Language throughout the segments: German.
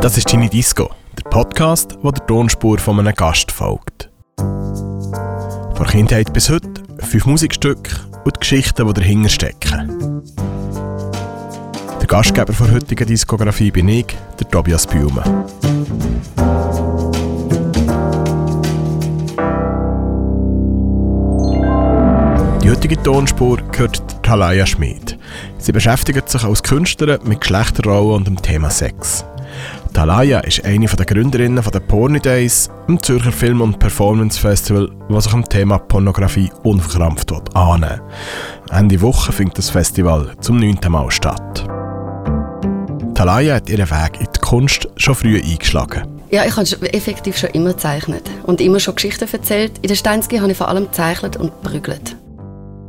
Das ist Tiny Disco, der Podcast, wo der Tonspur von einem Gast folgt. Von Kindheit bis heute fünf Musikstücke und die Geschichten, die dahinter stecken. Der Gastgeber der heutigen Diskografie bin ich, der Tobias Blume. Die heutige Tonspur gehört Talaya Schmid. Sie beschäftigt sich als Künstlerin mit Geschlechterrollen und dem Thema Sex. Talaya ist eine der Gründerinnen der Porny Days, einem Zürcher Film- und Performance Festival, das sich am Thema Pornografie unverkrampft annehmen Ende Woche findet das Festival zum neunten Mal statt. Talaya hat ihren Weg in die Kunst schon früh eingeschlagen. Ja, ich habe effektiv schon immer gezeichnet und immer schon Geschichten erzählt. In der Steinski habe ich vor allem gezeichnet und prügelt.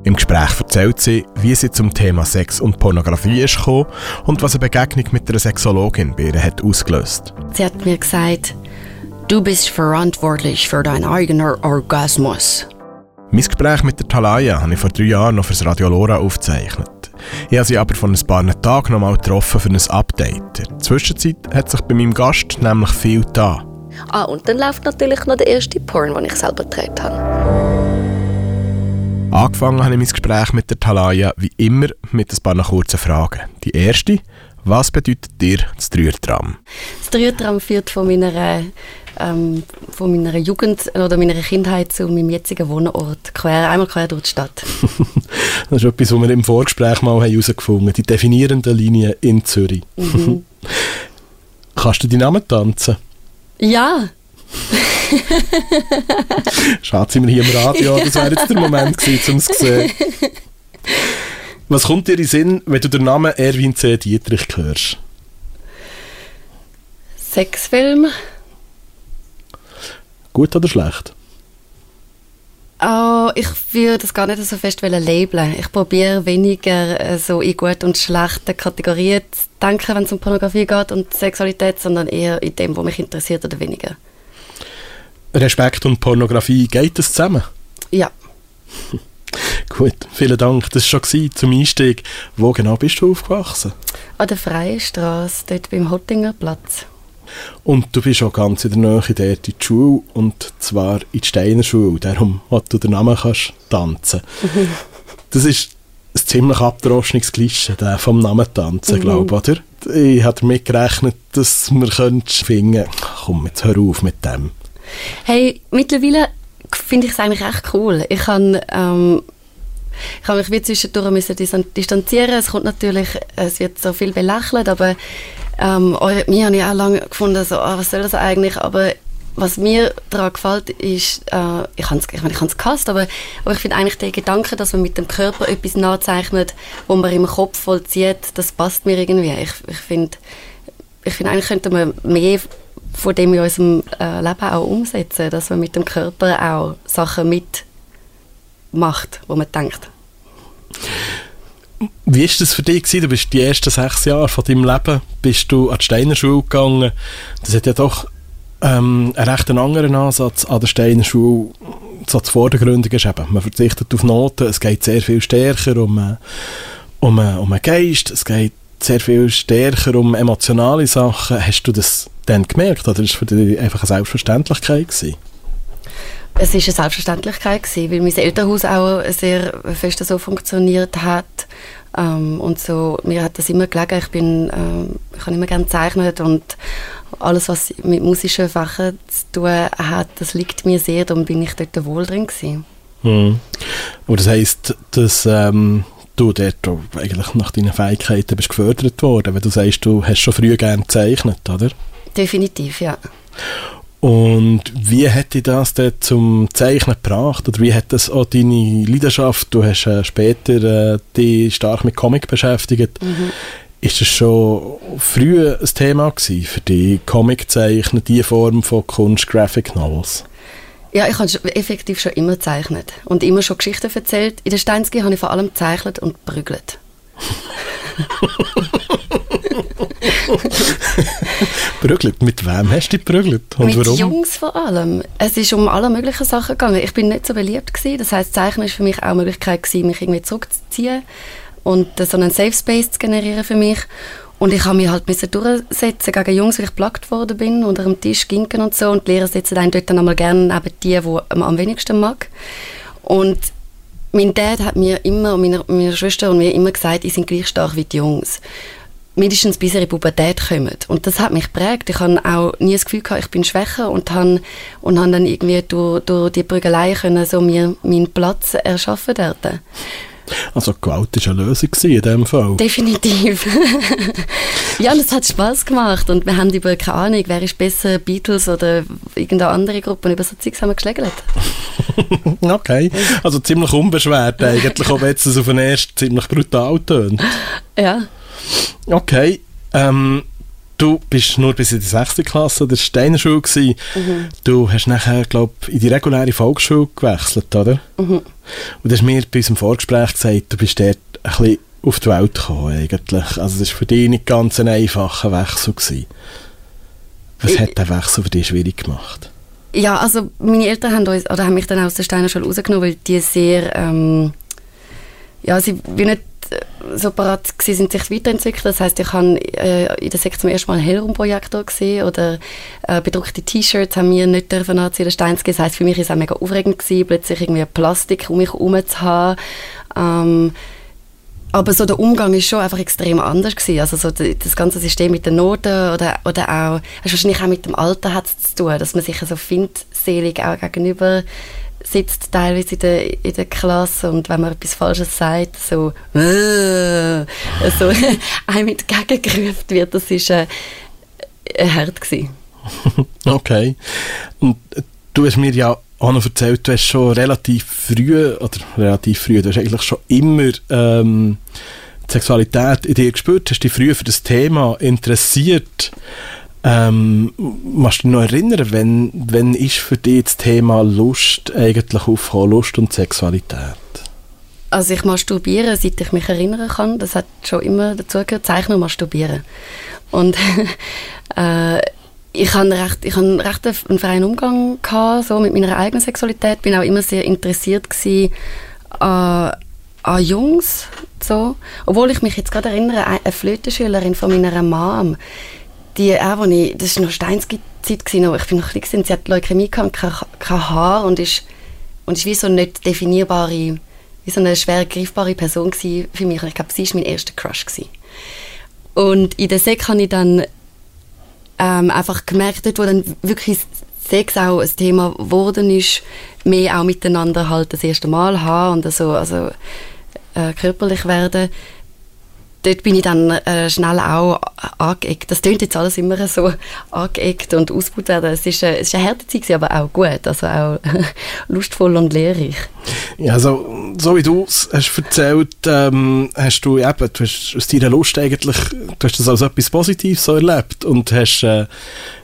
Im Gespräch erzählt sie, wie sie zum Thema Sex und Pornografie ist gekommen und was eine Begegnung mit einer Sexologin bei ihr hat ausgelöst. Sie hat mir gesagt, du bist verantwortlich für deinen eigenen Orgasmus. Mein Gespräch mit der Talaya habe ich vor drei Jahren noch fürs Radio Lora aufgezeichnet. Ich habe sie aber vor ein paar Tagen noch mal getroffen für ein Update. In der Zwischenzeit hat sich bei meinem Gast nämlich viel da. Ah, und dann läuft natürlich noch der erste Porn, den ich selber gedreht habe. Angefangen habe ich mein Gespräch mit der Talaya wie immer mit ein paar kurzen Fragen. Die erste, was bedeutet dir das Dreiertram? Das Dreiertram führt von meiner, ähm, von meiner Jugend oder meiner Kindheit zu meinem jetzigen Wohnort, quer, einmal quer durch die Stadt. das ist etwas, was wir im Vorgespräch mal herausgefunden haben, die definierenden Linien in Zürich. Mhm. Kannst du die Namen tanzen? Ja. Schade, sind wir hier im Radio. Das wäre jetzt der Moment gewesen, um es zu sehen. Was kommt dir in den Sinn, wenn du den Namen Erwin C. Dietrich hörst? Sexfilm. Gut oder schlecht? Oh, ich würde das gar nicht so fest labeln. Ich probiere weniger äh, so in gut und schlechten Kategorien zu denken, wenn es um Pornografie geht und Sexualität, sondern eher in dem, was mich interessiert oder weniger. Respekt und Pornografie, geht das zusammen? Ja. Gut, vielen Dank. Das war schon zum Einstieg. Wo genau bist du aufgewachsen? An der Freien Straße, dort beim Hottinger Platz. Und du bist auch ganz in der Nähe dort in die Schule, und zwar in die Steiner Schule, darum, wo du den Namen kannst tanzen. das ist ein ziemlich abgedroschenes Klischee, der vom Namen tanzen, mhm. glaube ich, oder? Ich habe damit gerechnet, dass wir finden komm, jetzt hör auf mit dem. Hey, mittlerweile finde ich es eigentlich echt cool. Ich kann ähm, ich habe mich wie zwischendurch müssen distanzieren. Es kommt natürlich, es wird so viel belächelt, aber ähm, mir habe ich auch lange gefunden, so, oh, was soll das eigentlich? Aber was mir daran gefällt, ist, äh, ich habe es ich mein, ich gehasst, aber, aber ich finde eigentlich der Gedanke, dass man mit dem Körper etwas nachzeichnet, wo man im Kopf vollzieht, das passt mir irgendwie. Ich, ich finde, ich find, eigentlich könnte man mehr von dem in unserem äh, Leben auch umsetzen, dass man mit dem Körper auch Sachen mitmacht, wo man denkt. Wie war das für dich? Gewesen? Du bist die ersten sechs Jahre von deinem Leben bist du an die Steiner Schule gegangen. Das hat ja doch ähm, einen recht anderen Ansatz an der Steiner Schule. So das Vordergründige ist eben, man verzichtet auf Noten, es geht sehr viel stärker um, äh, um, äh, um einen Geist, es geht sehr viel stärker um emotionale Sachen. Hast du das dann gemerkt oder war es für dich einfach eine Selbstverständlichkeit? Gewesen? Es war eine Selbstverständlichkeit, gewesen, weil mein Elternhaus auch sehr fest so funktioniert hat. Ähm, und so, mir hat das immer gelegen. Ich, bin, ähm, ich habe immer gerne gezeichnet und alles, was mit musischen Fächern zu tun hat, das liegt mir sehr. Darum bin ich dort wohl drin. Gewesen. Hm. Und das heisst, dass... Ähm du dort eigentlich nach deinen Fähigkeiten bist gefördert worden, wenn du sagst, du hast schon früh gerne gezeichnet, oder? Definitiv, ja. Und wie hat dich das denn zum Zeichnen gebracht? Oder wie hat das auch deine Leidenschaft, du hast äh, später äh, dich stark mit Comic beschäftigt, mhm. ist das schon früh ein Thema gewesen für dich, Comic zeichnen, diese Form von Kunst, Graphic Novels? Ja, ich habe effektiv schon immer gezeichnet und immer schon Geschichten erzählt. In der Steinski habe ich vor allem gezeichnet und prügelt. prügelt? Mit wem hast du prügelt? Und Mit warum? Jungs vor allem. Es ist um alle möglichen Sachen gegangen. Ich bin nicht so beliebt gewesen. Das heißt, Zeichnen ist für mich auch eine Möglichkeit gewesen, mich irgendwie zurückzuziehen und so einen Safe Space zu generieren für mich. Und ich habe mich halt müssen durchsetzen gegen Jungs, weil ich plagt worden bin, unter dem Tisch ginken und so. Und die Lehrer setzen einen dort dann einmal gerne neben die, die man am wenigsten mag. Und mein Dad hat mir immer, und meine, meine Schwester und mir immer gesagt, ich sind gleich stark wie die Jungs. Mindestens bis ihre Pubertät kommen. Und das hat mich geprägt. Ich habe auch nie das Gefühl gehabt, ich bin schwächer und habe, und habe dann irgendwie durch, durch die Prügelei können so mir meinen Platz erschaffen dort. Also Gewalt war eine Lösung in diesem Fall. Definitiv. ja, und es hat Spaß gemacht und wir haben über, keine Ahnung, wer ist besser, Beatles oder irgendeine andere Gruppe, über so Zeugs haben wir geschlägelt. okay, also ziemlich unbeschwert eigentlich, auch wenn es auf den ersten ziemlich brutal tönt. Ja. Okay, ähm, du bist nur bis in die 6. Klasse der Steinerschule gewesen. Mhm. Du hast nachher, glaube in die reguläre Volksschule gewechselt, oder? Mhm. Und du hast mir bei unserem Vorgespräch gesagt, du bist dort ein bisschen auf die Welt gekommen eigentlich. Also das war für dich nicht ganz ein einfacher Wechsel. Gewesen. Was ich, hat der Wechsel für dich schwierig gemacht? Ja, also meine Eltern haben, uns, oder haben mich dann aus der Steinerschule rausgenommen, weil die sehr, ähm, ja, sie wie nicht so parat sind, sich weiterentwickelt. Das heißt, ich habe äh, in der Sektion zum ersten Mal einen Hellraumprojektor gesehen oder äh, bedruckte T-Shirts haben wir nicht dürfen anziehen, Steins Das heißt, für mich ist es auch mega aufregend gewesen, plötzlich irgendwie Plastik um mich herum zu haben. Ähm, aber so der Umgang ist schon einfach extrem anders gewesen. Also so das ganze System mit den Noten oder, oder auch, also wahrscheinlich auch mit dem Alter hat es zu tun, dass man sich so findselig auch gegenüber sitzt teilweise in der, in der Klasse und wenn man etwas Falsches sagt, so, äh, so einem entgegengerufen wird, das war äh, hart gewesen. okay. Und du hast mir ja auch noch erzählt, du hast schon relativ früh, oder relativ früh, du hast eigentlich schon immer ähm, die Sexualität in dir gespürt, hast dich früh für das Thema interessiert. Ähm, musst du dich noch erinnern, wenn, wenn ist für dich das Thema Lust eigentlich aufgekommen, Lust und Sexualität? Also ich masturbiere, seit ich mich erinnern kann. Das hat schon immer dazu gehört, Zeichnen Masturbieren. Und äh, ich hatte recht, ich hatte recht einen freien Umgang gehabt, so mit meiner eigenen Sexualität. Bin auch immer sehr interessiert gewesen, an, an Jungs. So. Obwohl ich mich jetzt gerade erinnere, eine Flötenschülerin von meiner Mom, die auch, ich, das war noch Steinzeit, gewesen, ich bin noch ein bisschen, sie hat Leukämie gehabt, kein, kein Haar und ist, und ist wie so eine nicht definierbare, wie so eine schwer greifbare Person für mich. Und ich glaube, sie war mein erster Crush. Gewesen. Und in der Sek habe ich dann ähm, einfach gemerkt, dort, wo dann wirklich Sex auch ein Thema geworden ist, mehr auch miteinander halt das erste Mal haben und also, also äh, körperlich werden, dort bin ich dann äh, schnell auch angeeckt. Das klingt jetzt alles immer so angeeckt und ausgebaut werden. Es ist, äh, es ist eine harte Zeit, aber auch gut, also auch lustvoll und lehrreich. Ja, also, so wie du es hast erzählt, ähm, hast du eben, du hast aus deiner Lust eigentlich, du hast das als etwas Positives so erlebt und hast äh,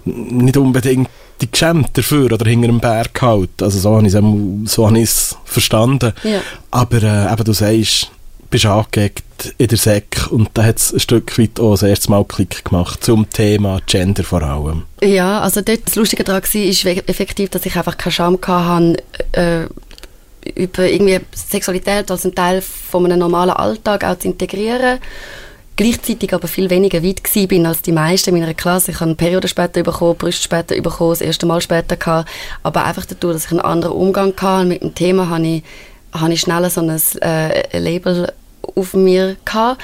nicht unbedingt die geschämt dafür oder hinter einem Berg gehalten. Also so habe ich es so verstanden. Ja. Aber äh, eben, du sagst, bist angeeckt in der Sek und da hat es ein Stück weit auch das erste Mal Klick gemacht zum Thema Gender vor allem. Ja, also dort das Lustige daran war, ist effektiv, dass ich einfach keine Scham hatte, äh, über irgendwie Sexualität als einen Teil von einem normalen Alltag auch zu integrieren gleichzeitig aber viel weniger weit gewesen bin als die meisten in meiner Klasse. Ich habe eine Periode später bekommen, Brüste später bekommen, das erste Mal später gehabt. Aber einfach dadurch, dass ich einen anderen Umgang hatte mit dem Thema, habe ich, habe ich schnell so ein äh, Label auf mir gehabt.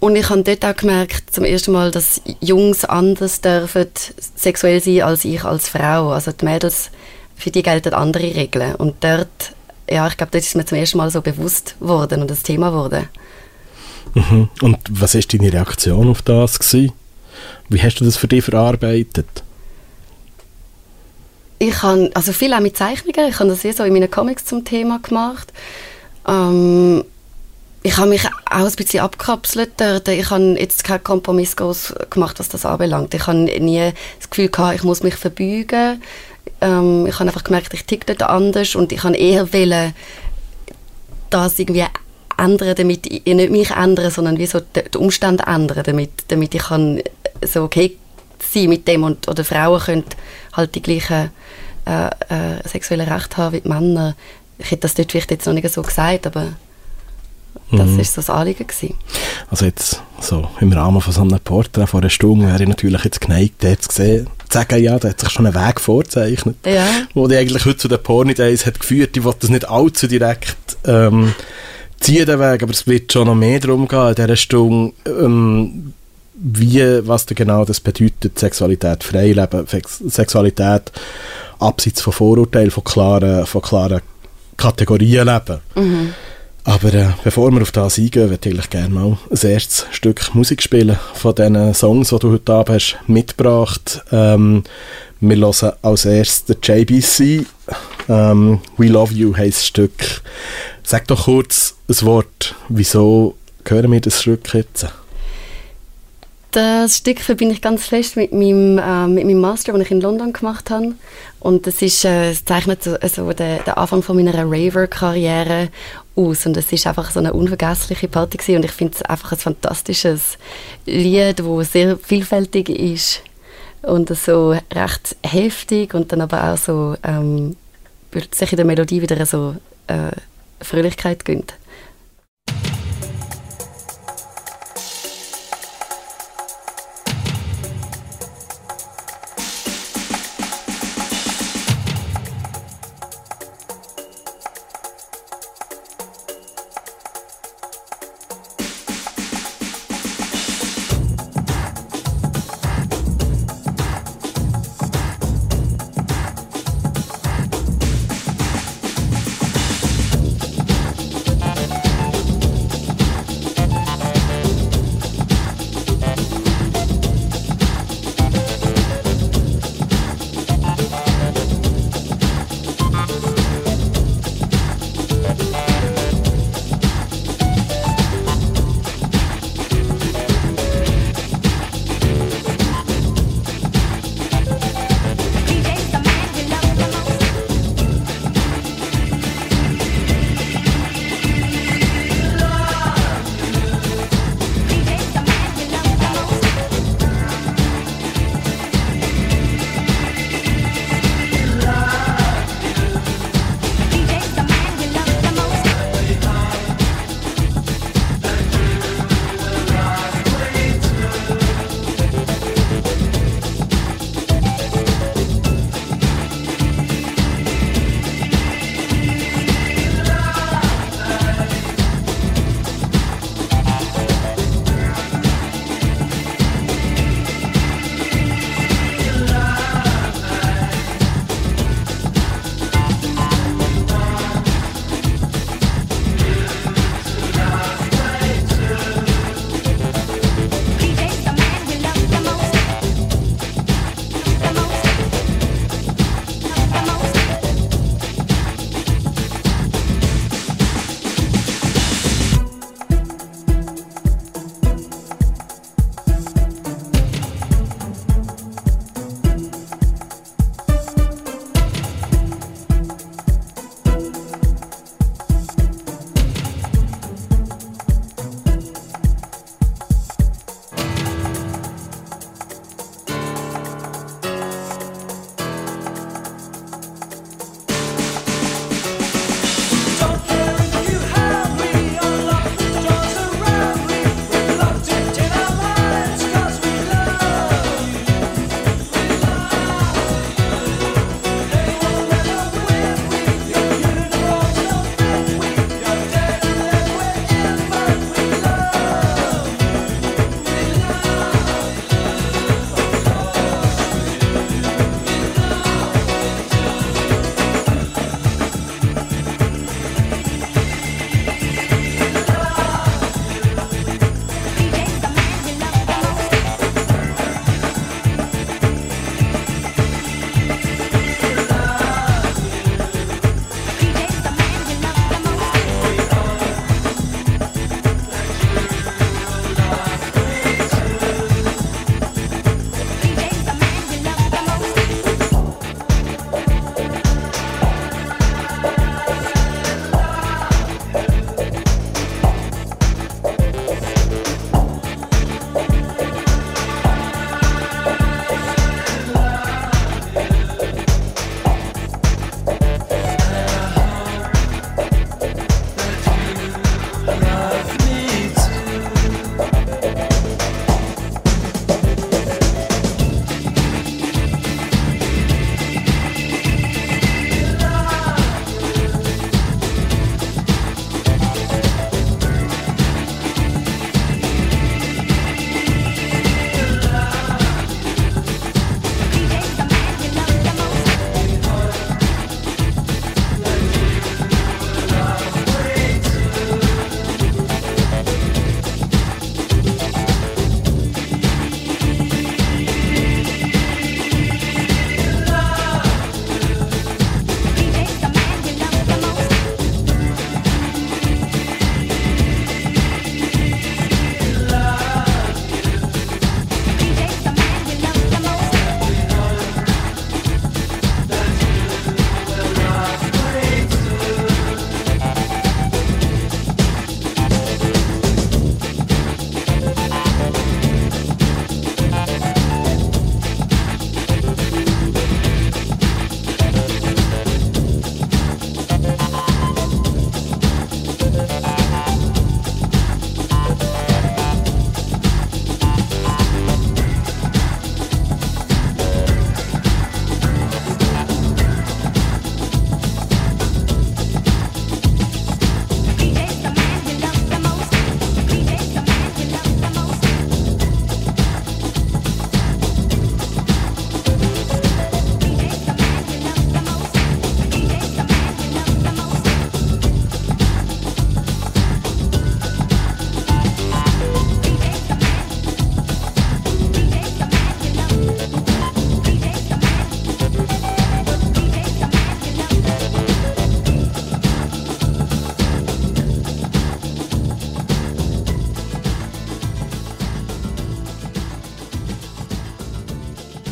Und ich habe dort auch gemerkt, zum ersten Mal, dass Jungs anders dürfen sexuell sein als ich als Frau. Also die Mädels, für die gelten andere Regeln. Und dort, ja, ich glaube, dort ist mir zum ersten Mal so bewusst worden und das Thema wurde. Mhm. Und was ist deine Reaktion auf das gewesen? Wie hast du das für dich verarbeitet? Ich habe, also viel auch mit Zeichnungen, ich habe das eh so in meinen Comics zum Thema gemacht. Ähm, ich habe mich auch ein bisschen abgekapselt. Ich habe jetzt keinen Kompromiss gemacht, was das anbelangt. Ich habe nie das Gefühl gehabt, ich muss mich verbeugen. Ähm, ich habe einfach gemerkt, ich ticke dort anders und ich habe eher wollen, das irgendwie ändern, damit ich nicht mich ändern, sondern wie so die Umstände ändern, damit, damit ich kann so okay sein mit dem und oder Frauen können halt die gleichen äh, äh, sexuellen Rechte haben wie die Männer. Ich hätte das dort vielleicht jetzt noch nicht so gesagt, aber Das mhm. so das Anliegen gewesen. Also jetzt so im Rahmen von so einem Porträt vor einer Stunde wäre ich natürlich jetzt geneigt, jetzt gesehen, zu sagen, ja, da hat sich schon ein Weg vorzeichnet, ja. wo die eigentlich heute zu den Porny-Days hat geführt. Ich wollte das nicht allzu direkt ähm, ziehen, den Weg, aber es wird schon noch mehr darum gehen in dieser Stunde, ähm, wie, was da genau das bedeutet, Sexualität freileben, Sexualität abseits von Vorurteilen, von klaren, von klaren Kategorien leben. Mhm. Aber äh, bevor wir auf das eingehen, würde ich gerne mal ein erstes Stück Musik spielen von diesen Songs, die du heute Abend hast mitgebracht. Ähm, wir hören als erstes JBC. Ähm, We Love You heisst das Stück. Sag doch kurz ein Wort, wieso hören wir das Stück jetzt? Das Stück verbinde ich ganz fest mit meinem, äh, mit meinem Master, den ich in London gemacht habe. Und das ist, äh, es zeichnet so, also den, den Anfang von meiner Raver-Karriere aus. Und es ist einfach so eine unvergessliche Party gewesen. Und ich finde es einfach ein fantastisches Lied, das sehr vielfältig ist und so recht heftig und dann aber auch so ähm, sich in der Melodie wieder so äh, Fröhlichkeit gönnt.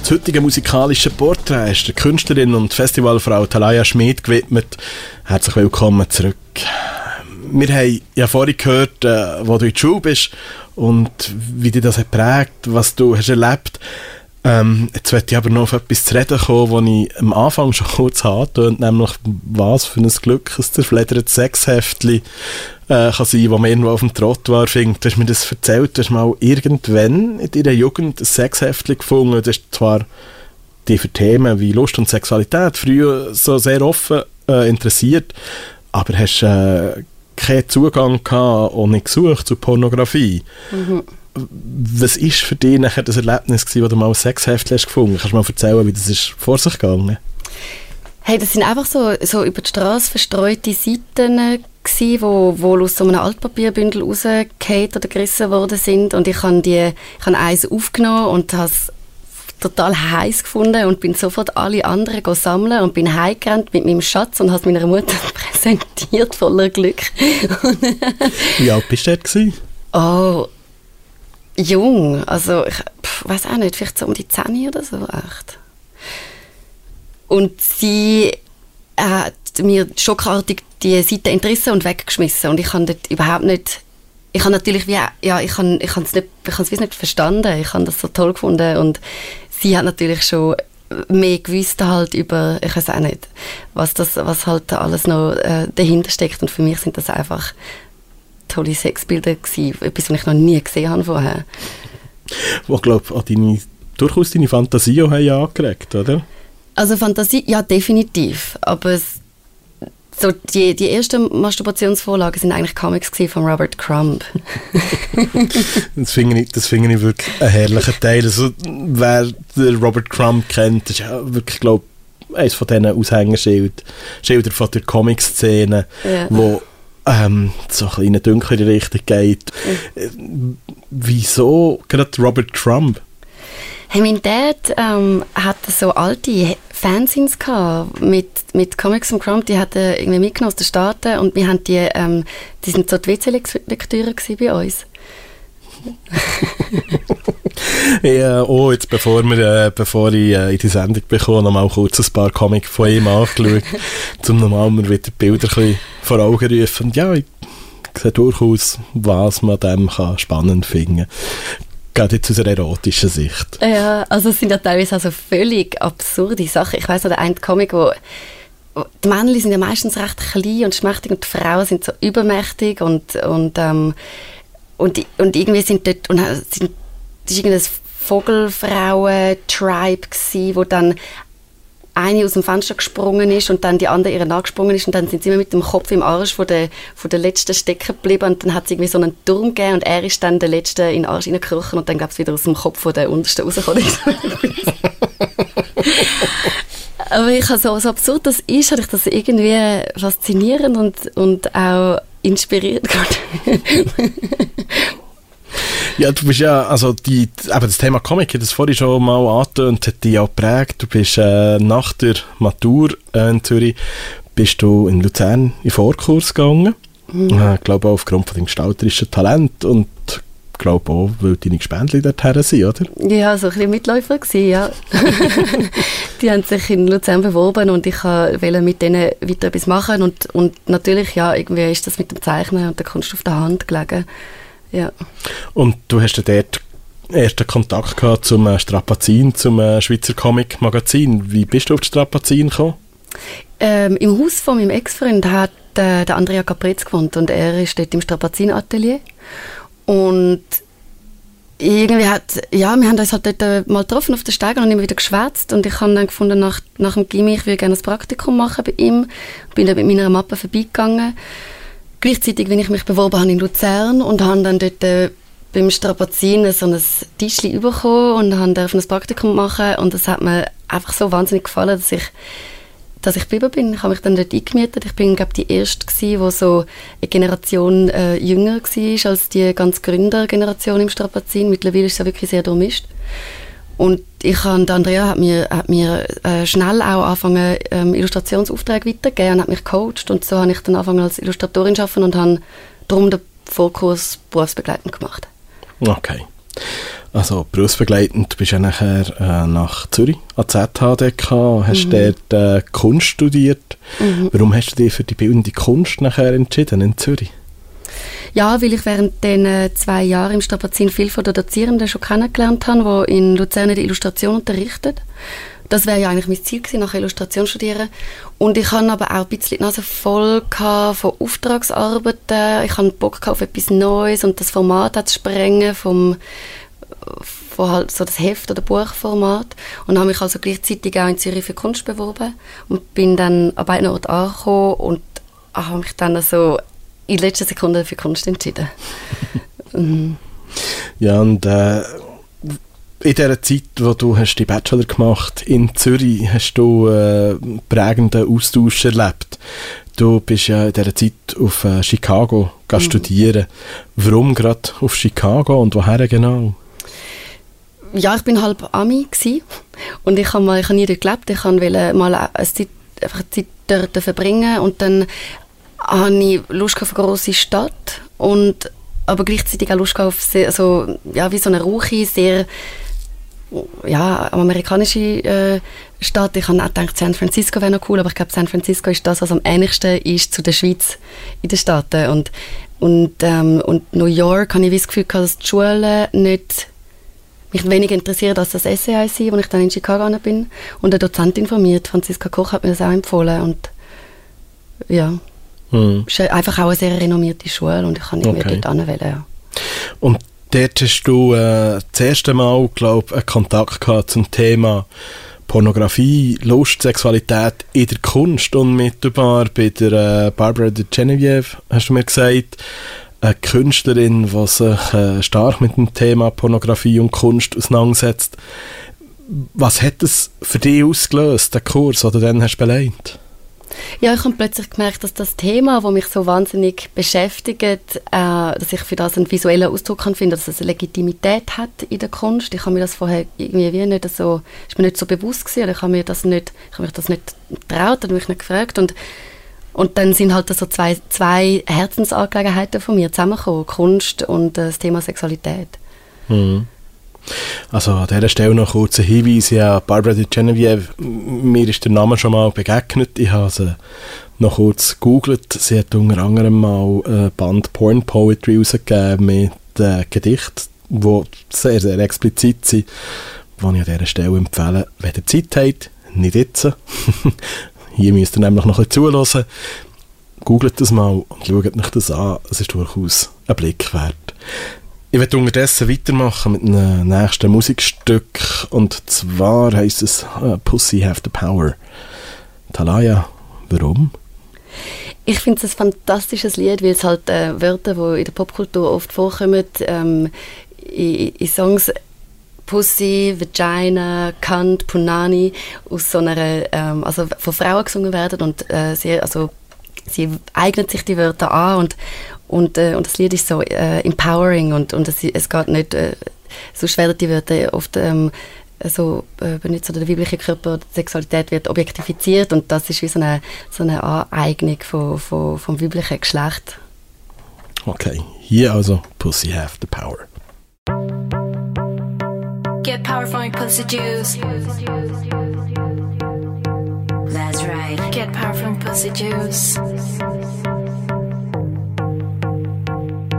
Das heutige musikalische Porträt ist der Künstlerin und Festivalfrau Talaya Schmid gewidmet. Herzlich willkommen zurück. Wir haben ja vorhin gehört, äh, wo du in der Schule bist und wie dich das hat prägt, was du hast erlebt ähm, jetzt möchte ich aber noch auf etwas zu reden kommen, das ich am Anfang schon kurz hatte, nämlich was für ein Glück ein zerfleddertes Sexheftchen äh, kann sein, das man irgendwo auf dem Trottoir findet. Du hast mir das erzählt, du hast mal irgendwann in deiner Jugend ein Sexheftchen gefunden, das ist zwar die für Themen wie Lust und Sexualität früher so sehr offen äh, interessiert, aber hast äh, keinen Zugang gehabt und nicht gesucht zu Pornografie. Mhm was ist für dich nachher das Erlebnis gewesen, wo du mal ein Sexheft hast gefunden? Kannst du mal erzählen, wie das ist vor sich gegangen? Hey, das sind einfach so, so über die Straße verstreute Seiten gewesen, wo, wo aus so einem Altpapierbündel rausgefallen oder gerissen worden sind und ich habe die, ich habe eins aufgenommen und habe es total heiß gefunden und bin sofort alle anderen sammeln und bin heimgerannt mit meinem Schatz und habe meiner Mutter präsentiert, voller Glück. Wie alt bist du dort? Oh, jung. Also ich weiß auch nicht, vielleicht so um die 10 oder so, echt. Und sie hat mir schockartig die Seite entrissen und weggeschmissen und ich habe dort überhaupt nicht ich habe natürlich wie ja ich habe es nicht ich es nicht verstanden ich habe das so toll gefunden und sie hat natürlich schon mehr gewusst halt über ich weiß auch nicht was das was halt alles noch äh, dahinter steckt und für mich sind das einfach tolle Sexbilder gewesen, etwas, was ich noch nie gesehen habe vorher. Wo, glaube an deine, durchaus deine Fantasie auch haben angeregt, oder? Also Fantasie, ja, definitiv. Aber es, so die, die ersten Masturbationsvorlagen sind eigentlich Comics von Robert Crumb. das finde ich, find ich wirklich ein herrlicher Teil. Also, wer Robert Crumb kennt, ist ja wirklich, glaube ich, eines von diesen Aushängeschildern von der Comic-Szene, ja. wo ähm, so ein in eine dunklere Richtung geht. Mhm. Wieso gerade Robert Trump? Hey, mein Dad ähm, hatte so alte Fanzines mit, mit Comics und Crumb, die hat er irgendwie mitgenommen aus den Staaten und wir haben die, ähm, die sind so die WC-Lektüre bei uns. ja, oh, jetzt bevor, wir, äh, bevor ich äh, in die Sendung bekomme, noch mal kurz ein paar Comics von ihm angeschaut, um nochmal mir wieder die Bilder ein vor Augen zu rufen. Und ja, ich sehe durchaus, was man dem kann spannend finden kann. Gerade jetzt aus einer erotischen Sicht. Ja, also es sind ja teilweise also völlig absurde Sachen. Ich weiss noch, der eine Comic, wo die Männer sind ja meistens recht klein und schmächtig und die Frauen sind so übermächtig und, und ähm, und, und irgendwie sind dort, und sind, das war irgendein Vogelfrauen-Tribe wo dann eine aus dem Fenster gesprungen ist und dann die andere ihr nachgesprungen ist und dann sind sie immer mit dem Kopf im Arsch von der, von der letzten stecken geblieben und dann hat es irgendwie so einen Turm gegeben und er ist dann der letzte in den Arsch hineingekrochen und dann gab es wieder aus dem Kopf von der untersten rausgekommen. Aber ich habe so, so absurd das ist, habe ich das irgendwie faszinierend und, und auch inspiriert. Ja, du bist ja, also die, eben das Thema Comic, ich das vorhin schon mal angetönt, hat dich auch geprägt. Du bist äh, nach der Matur äh, in Zürich, bist du in Luzern in Vorkurs gegangen. Mhm. Äh, ich glaube auch aufgrund von deinem gestalterischen Talent und glaube auch, weil deine Gespendli dorthin sind, oder? Ja, so ein bisschen Mitläufer gewesen, ja. die haben sich in Luzern beworben und ich wollte mit denen weiter etwas machen und, und natürlich, ja, irgendwie ist das mit dem Zeichnen und der Kunst auf der Hand gelegen, ja. Und du hast ja dort ersten Kontakt gehabt zum äh, Strapazin, zum äh, Schweizer Comic-Magazin. Wie bist du auf die Strapazin gekommen? Ähm, Im Haus von meinem Ex-Freund hat äh, der Andrea Caprez gewohnt und er ist dort im Strapazin-Atelier und irgendwie hat, ja, wir haben uns halt dort äh, mal getroffen auf der Stege und immer wieder geschwätzt und ich habe dann gefunden, nach, nach dem Gimmi, ich würde gerne ein Praktikum machen bei ihm. Bin dann mit meiner Mappe vorbeigegangen. Gleichzeitig bin ich mich beworben habe in Luzern und habe dann dort äh, beim Strapazin so ein Tischchen bekommen und habe ein Praktikum machen und das hat mir einfach so wahnsinnig gefallen, dass ich dass ich geblieben bin. Ich habe mich dann dort eingemietet. Ich bin, glaube die Erste gewesen, die so eine Generation äh, jünger war als die ganz Gründergeneration im Strapazin. Mittlerweile ist es ja wirklich sehr durchmischt. Und ich habe, Andrea hat mir, hat mir äh, schnell auch angefangen, ähm, Illustrationsaufträge weiterzugeben und hat mich gecoacht. Und so habe ich dann angefangen als Illustratorin zu arbeiten und habe darum den Vorkurs berufsbegleitend gemacht. Okay. Also berufsbegleitend bist du ja nachher äh, nach Zürich an ZHDK, hast mhm. dort äh, Kunst studiert. Mhm. Warum hast du dich für die bildende Kunst nachher entschieden in Zürich? Ja, weil ich während den äh, zwei Jahren im Strapazin viel von den Dozierenden schon kennengelernt habe, die in Luzern die Illustration unterrichten. Das wäre ja eigentlich mein Ziel gewesen, nach Illustration studieren. Und ich hatte aber auch ein bisschen die Nase voll von Auftragsarbeiten. Ich hatte Bock auf etwas Neues und das Format zu sprengen vom von halt so das Heft- oder Buchformat und habe mich also gleichzeitig auch in Zürich für Kunst beworben und bin dann an beiden Orten angekommen und habe mich dann so in letzter Sekunde für Kunst entschieden. mhm. Ja, und äh, in dieser Zeit, wo du hast die Bachelor gemacht in Zürich, hast du äh, prägenden Austausch erlebt. Du bist ja in dieser Zeit auf äh, Chicago mhm. studieren. Warum gerade auf Chicago und woher genau? Ja, ich bin halb Ami gewesen. und ich habe mal, ich habe nie dort gelebt. Ich wollte mal eine Zeit, einfach eine Zeit dort verbringen und dann hatte ich Lust auf eine grosse Stadt und aber gleichzeitig auch Lust auf sehr, so, ja, wie so eine ruhige, sehr ja, amerikanische äh, Stadt. Ich habe auch gedacht, San Francisco wäre noch cool, aber ich glaube, San Francisco ist das, was am ähnlichsten ist zu der Schweiz in den Staaten. Und, und, ähm, und New York habe ich das Gefühl dass die Schulen nicht mich weniger interessiert als das SAIC, wo ich dann in Chicago bin. Und eine Dozentin informiert, Franziska Koch, hat mir das auch empfohlen. Und ja, hm. ist einfach auch eine sehr renommierte Schule und ich kann irgendwie okay. dort anwählen. Ja. Und dort hast du äh, das erste Mal, glaube einen Kontakt gehabt zum Thema Pornografie, Lust, Sexualität in der Kunst unmittelbar bei der äh, Barbara de Genevieve, hast du mir gesagt. Eine Künstlerin, die sich äh, stark mit dem Thema Pornografie und Kunst auseinandersetzt. Was hat es für dich ausgelöst, der Kurs, den du dann hast beleidigt? Ja, ich habe plötzlich gemerkt, dass das Thema, das mich so wahnsinnig beschäftigt, äh, dass ich für das einen visuellen Ausdruck kann finden, dass es eine Legitimität hat in der Kunst. Ich habe mir das vorher irgendwie wie nicht so, ist mir nicht so bewusst gewesen, oder ich habe mir das nicht, ich habe mich das nicht getraut, oder mich nicht gefragt und und dann sind halt so zwei, zwei Herzensangelegenheiten von mir zusammengekommen, Kunst und äh, das Thema Sexualität. Mhm. Also an dieser Stelle noch kurz ein Hinweis. Ja, Barbara de Genevieve, mir ist der Name schon mal begegnet. Ich habe sie noch kurz gegoogelt. Sie hat unter anderem mal ein Band Porn Poetry rausgegeben mit äh, Gedichten, die sehr, sehr explizit sind, die ich an dieser Stelle empfehle, wenn ihr Zeit habt, nicht jetzt. Hier müsst ihr nämlich noch ein bisschen zuhören. Googelt das mal und schaut euch das an. Es ist durchaus ein Blick wert. Ich werde unterdessen weitermachen mit einem nächsten Musikstück und zwar heißt es uh, Pussy Have the Power. Talaya, warum? Ich finde es ein fantastisches Lied, weil es halt äh, Wörter, die in der Popkultur oft vorkommen, ähm, in, in, Songs Pussy, Vagina, Kant, Punani aus so einer, ähm, also von Frauen gesungen werden und äh, sie, also sie eignet sich die Wörter an und, und, äh, und das Lied ist so äh, empowering und, und es, es geht nicht, äh, sonst werden die Wörter oft ähm, so äh, benutzt oder der weibliche Körper, die Sexualität wird objektifiziert und das ist wie so eine, so eine Aneignung von, von, vom weiblichen Geschlecht. Okay, hier also Pussy have the power. Get power from your pussy juice. That's right. Get power from pussy juice.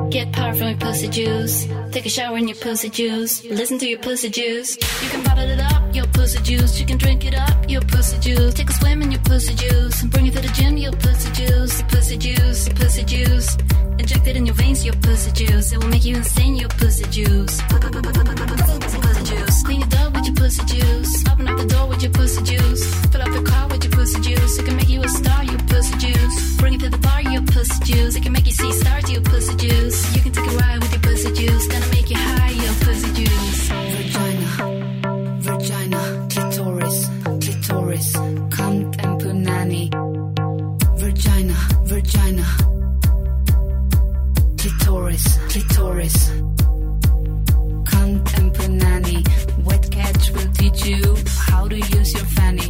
Get power from your pussy juice. Take a shower in your pussy juice. Listen to your pussy juice. You can bottle it up, your pussy juice. You can drink it up, your pussy juice. Take a swim in your pussy juice. And bring it to the gym, your pussy juice. Your pussy juice, your pussy juice. Inject it in your veins, your pussy juice. It will make you insane, your pussy juice. Pussy juice. Clean your dog with your pussy juice. Open up the door with your pussy juice. Fill up your car with pussy juice. It can make you a star, you pussy juice. Bring it to the bar, you pussy juice. It can make you see stars, you pussy juice. You can take a ride with your pussy juice. Gonna make you high, you pussy juice. Vagina, vagina, clitoris, clitoris, cunt and punani. Vagina, vagina, clitoris, clitoris, cunt and punani. Wet catch will teach you how to use your fanny.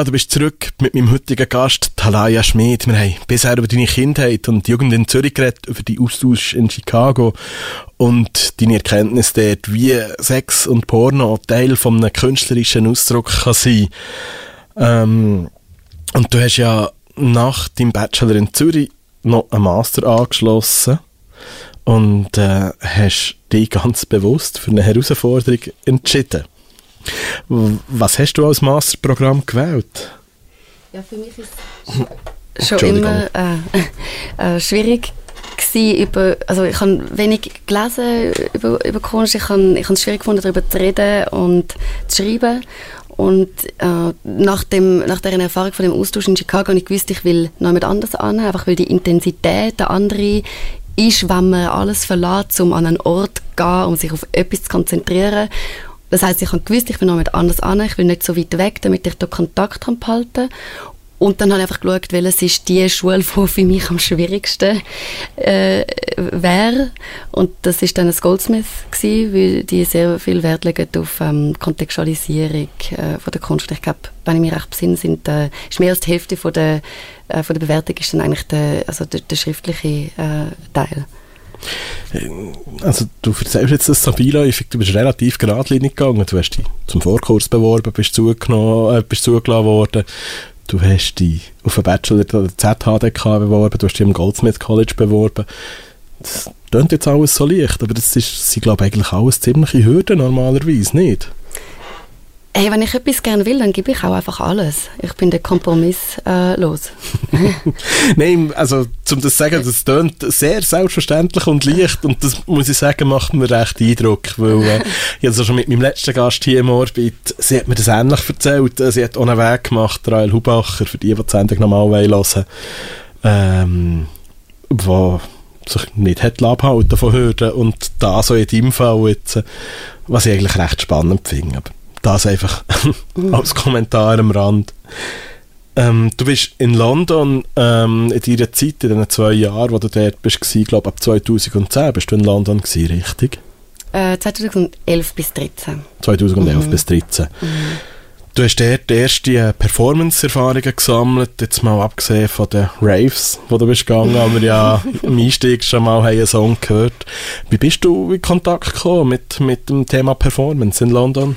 Ja, du bist zurück mit meinem heutigen Gast, Talaya Schmid. Wir haben bisher über deine Kindheit und Jugend in Zürich geredet, über die Austausch in Chicago und deine Erkenntnis dort, wie Sex und Porno Teil von einem künstlerischen Ausdruck kann sein. Ähm, und du hast ja nach deinem Bachelor in Zürich noch einen Master angeschlossen und äh, hast dich ganz bewusst für eine Herausforderung entschieden. Was hast du als Masterprogramm gewählt? Ja, für mich ist es schon immer äh, äh, schwierig gewesen, über, also ich habe wenig gelesen über, über Kunst, ich habe ich habe es schwierig gefunden, darüber zu reden und zu schreiben und äh, nach, dem, nach dieser Erfahrung von dem Austausch in Chicago habe ich gewusst, ich will noch jemand anders an, einfach weil die Intensität der andere ist, wenn man alles verlässt, um an einen Ort zu gehen, um sich auf etwas zu konzentrieren. Das heißt, ich habe gewusst, ich will noch jemand anders an, ich will nicht so weit weg, damit ich da Kontakt kann behalten und dann habe ich einfach geschaut, welches ist die Schule, die für mich am schwierigsten äh, wäre. Und das ist dann ein Goldsmith gewesen, weil die sehr viel Wert legen auf ähm, Kontextualisierung äh, von der Kunst. Ich glaube, wenn ich mich recht besinne, sind, äh, ist mehr als die Hälfte von der, äh, von der Bewertung ist dann eigentlich der, also der, der schriftliche äh, Teil. Also du erzählst jetzt das so beiläufig, du bist relativ geradlinig gegangen. Du hast dich zum Vorkurs beworben, bist, zugenommen, äh, bist zugelassen worden. Du hast dich auf einen Bachelor der ZHDK beworben, du hast dich am Goldsmith College beworben. Das klingt jetzt alles so leicht, aber das ist, sind glaube ich eigentlich alles ziemliche Hürden normalerweise, nicht? Hey, wenn ich etwas gerne will, dann gebe ich auch einfach alles. Ich bin der Kompromiss äh, los. Nein, also zum das zu sagen, das klingt sehr selbstverständlich und leicht und das muss ich sagen, macht mir recht Eindruck, weil äh, ich es schon mit meinem letzten Gast hier im Orbit, sie hat mir das ähnlich erzählt, Äh, sie hat auch einen Weg gemacht, Rael Hubacher, für die, die die Sendung nochmal hören ähm, wo sich nicht hat abhalten von Hürden und da so in deinem Fall jetzt, äh, was ich eigentlich recht spannend finde, das einfach als Kommentar am Rand. Ähm, du bist in London ähm, in deiner Zeit, in den zwei Jahren, wo du dort bist, ich glaube ab 2010 bist du in London gewesen, richtig? Äh, 2011 bis 2013. 2011 bis 2013. Du hast dort äh, Performance-Erfahrungen gesammelt, jetzt mal abgesehen von den Raves, wo du bist gegangen, haben wir ja im Einstieg schon mal einen Song gehört. Wie bist du in Kontakt gekommen mit, mit dem Thema Performance in London?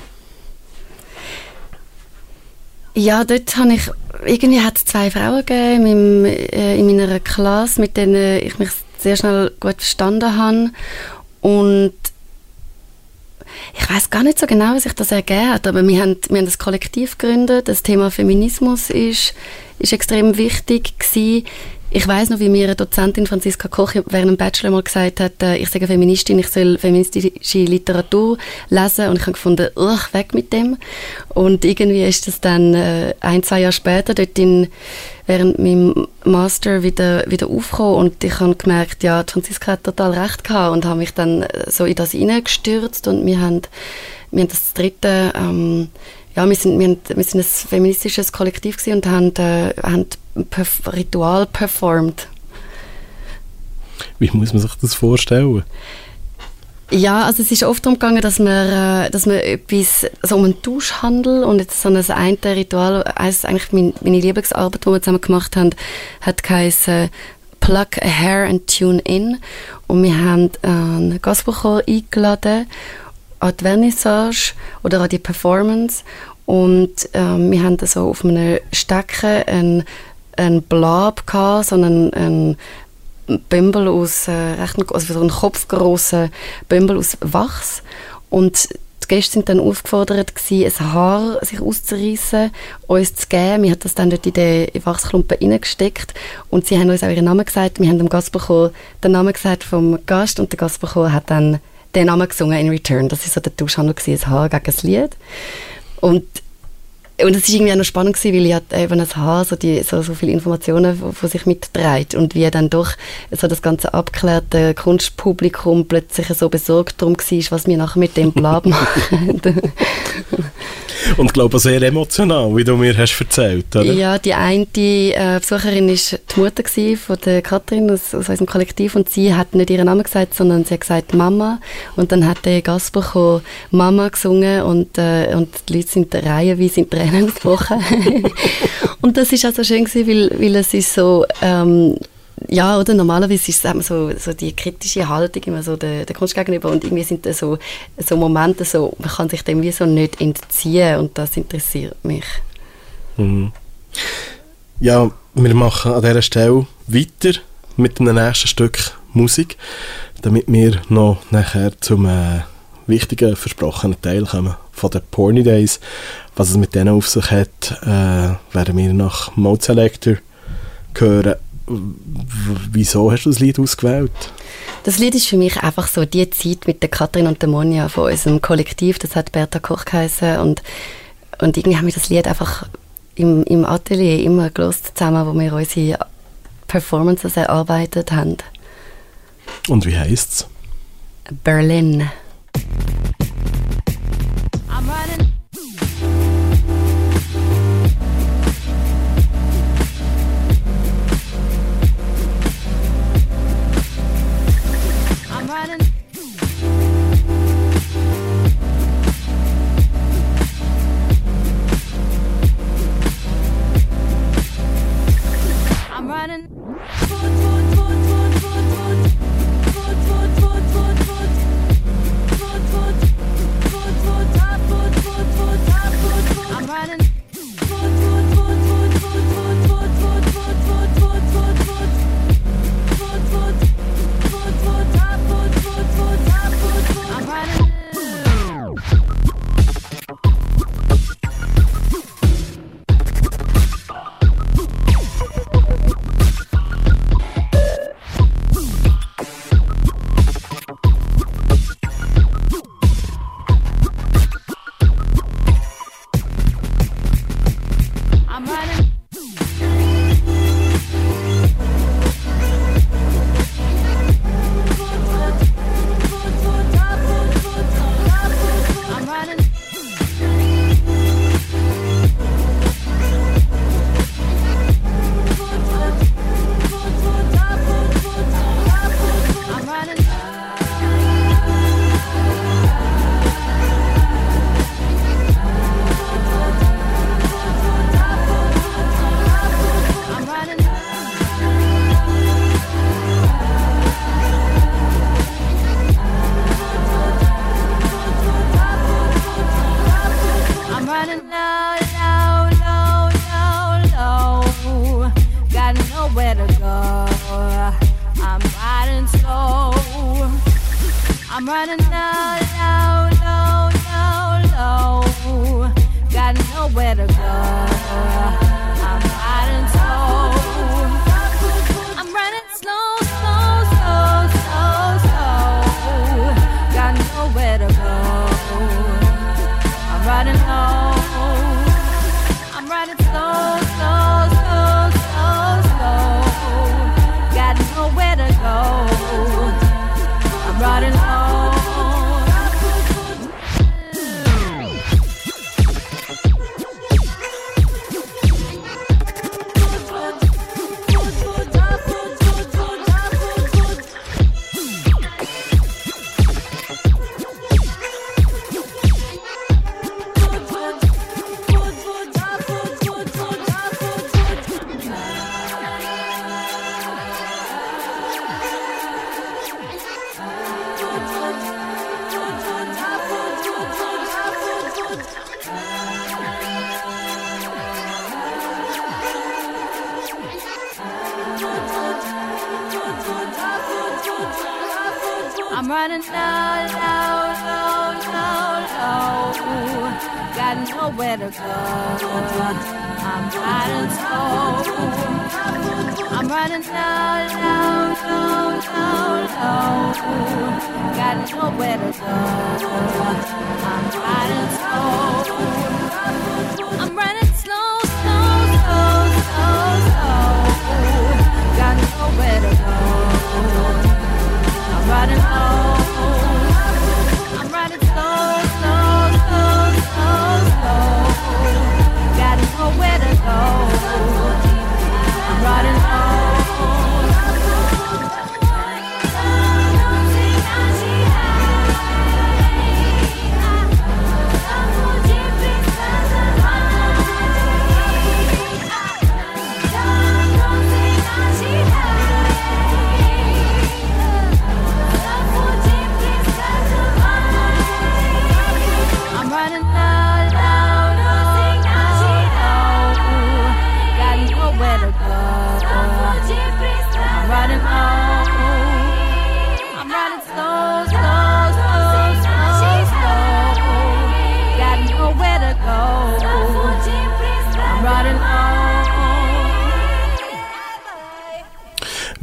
Ja, dort habe ich, irgendwie hat es zwei Frauen gegeben in, meinem, äh, in meiner Klasse, mit denen ich mich sehr schnell gut verstanden habe. Und ich weiß gar nicht so genau, wie sich das ergeben hat, aber wir haben, wir haben das Kollektiv gegründet. Das Thema Feminismus ist, ist extrem wichtig gewesen. Ich weiß noch, wie mir eine Dozentin Franziska Koch während dem Bachelor mal gesagt hat, äh, ich sage Feministin, ich soll feministische Literatur lesen. Und ich habe gefunden, uch, weg mit dem. Und irgendwie ist das dann äh, ein, zwei Jahre später dort in, während meinem Master wieder, wieder aufgekommen. Und ich habe gemerkt, ja, Franziska hat total recht gehabt und habe mich dann äh, so in das hineingestürzt. Und wir haben, wir haben das dritte ähm, ja, wir sind, wir, haben, wir sind ein feministisches Kollektiv und haben, äh, haben perf Ritual performt. Wie muss man sich das vorstellen? Ja, also es ist oft darum gegangen, dass man, äh, dass man etwas, so um einen Tauschhandel und jetzt so ein eine Ritual, eines eigentlich meine, meine Lieblingsarbeit, die wir zusammen gemacht haben, hat geheißen Plug a Hair and Tune In und wir haben einen Gospelchor eingeladen an die Vernissage oder an die Performance und ähm, wir haben so auf einem Stecken einen, einen Blob gehabt, so einen, einen Bümbel aus, äh, recht, also so einen kopfgroßen Bümbel aus Wachs und die Gäste sind dann aufgefordert gewesen, ein Haar sich auszureißen, uns zu geben. Wir haben das dann dort in den Wachsklumpen reingesteckt und sie haben uns auch ihren Namen gesagt. Wir haben dem Gastbecher den Namen gesagt vom Gast und der Gastbecher hat dann den Namen gesungen in Return. Das ist so der Tauschhandel gewesen, ein Haar gegen ein Lied. Und und es war irgendwie auch noch spannend, gewesen, weil ich hatte eben ein Haar so, die, so, so viele Informationen von sich mitträgt und wie dann doch so das ganze abgeklärte Kunstpublikum plötzlich so besorgt darum war, was wir nachher mit dem Blab machen. Und glaube, sehr emotional, wie du mir hast erzählt, oder? Ja, die eine äh, Besucherin war die Mutter von der Katrin aus, aus unserem Kollektiv und sie hat nicht ihren Namen gesagt, sondern sie hat gesagt Mama und dann hat der Gastbecher Mama gesungen und, äh, und die Leute sind reihenweise in Tränen gebrochen. und das ist also schön gewesen, weil, weil es ist so... Ähm, ja, oder normalerweise ist es so, so die kritische Haltung immer so der, der Kunst gegenüber und irgendwie sind das so, so Momente so, man kann sich dem wie so nicht entziehen und das interessiert mich. Mhm. Ja, wir machen an dieser Stelle weiter mit dem nächsten Stück Musik, damit wir noch nachher zum äh, wichtigen versprochenen Teil kommen von den Porny Days. Was es mit denen auf sich hat, äh, werden wir nach Mode Selector hören. Wieso hast du das Lied ausgewählt? Das Lied ist für mich einfach so die Zeit mit der Katrin und der Monja von unserem Kollektiv, das hat Bertha Koch geheißen und, und irgendwie haben wir das Lied einfach im, im Atelier immer gelost zusammen, wo wir unsere Performances erarbeitet haben. Und wie heisst es? Berlin. Slow. I'm running low, low, low, low. low. Got nowhere to go. I'm riding slow. Nowhere to go.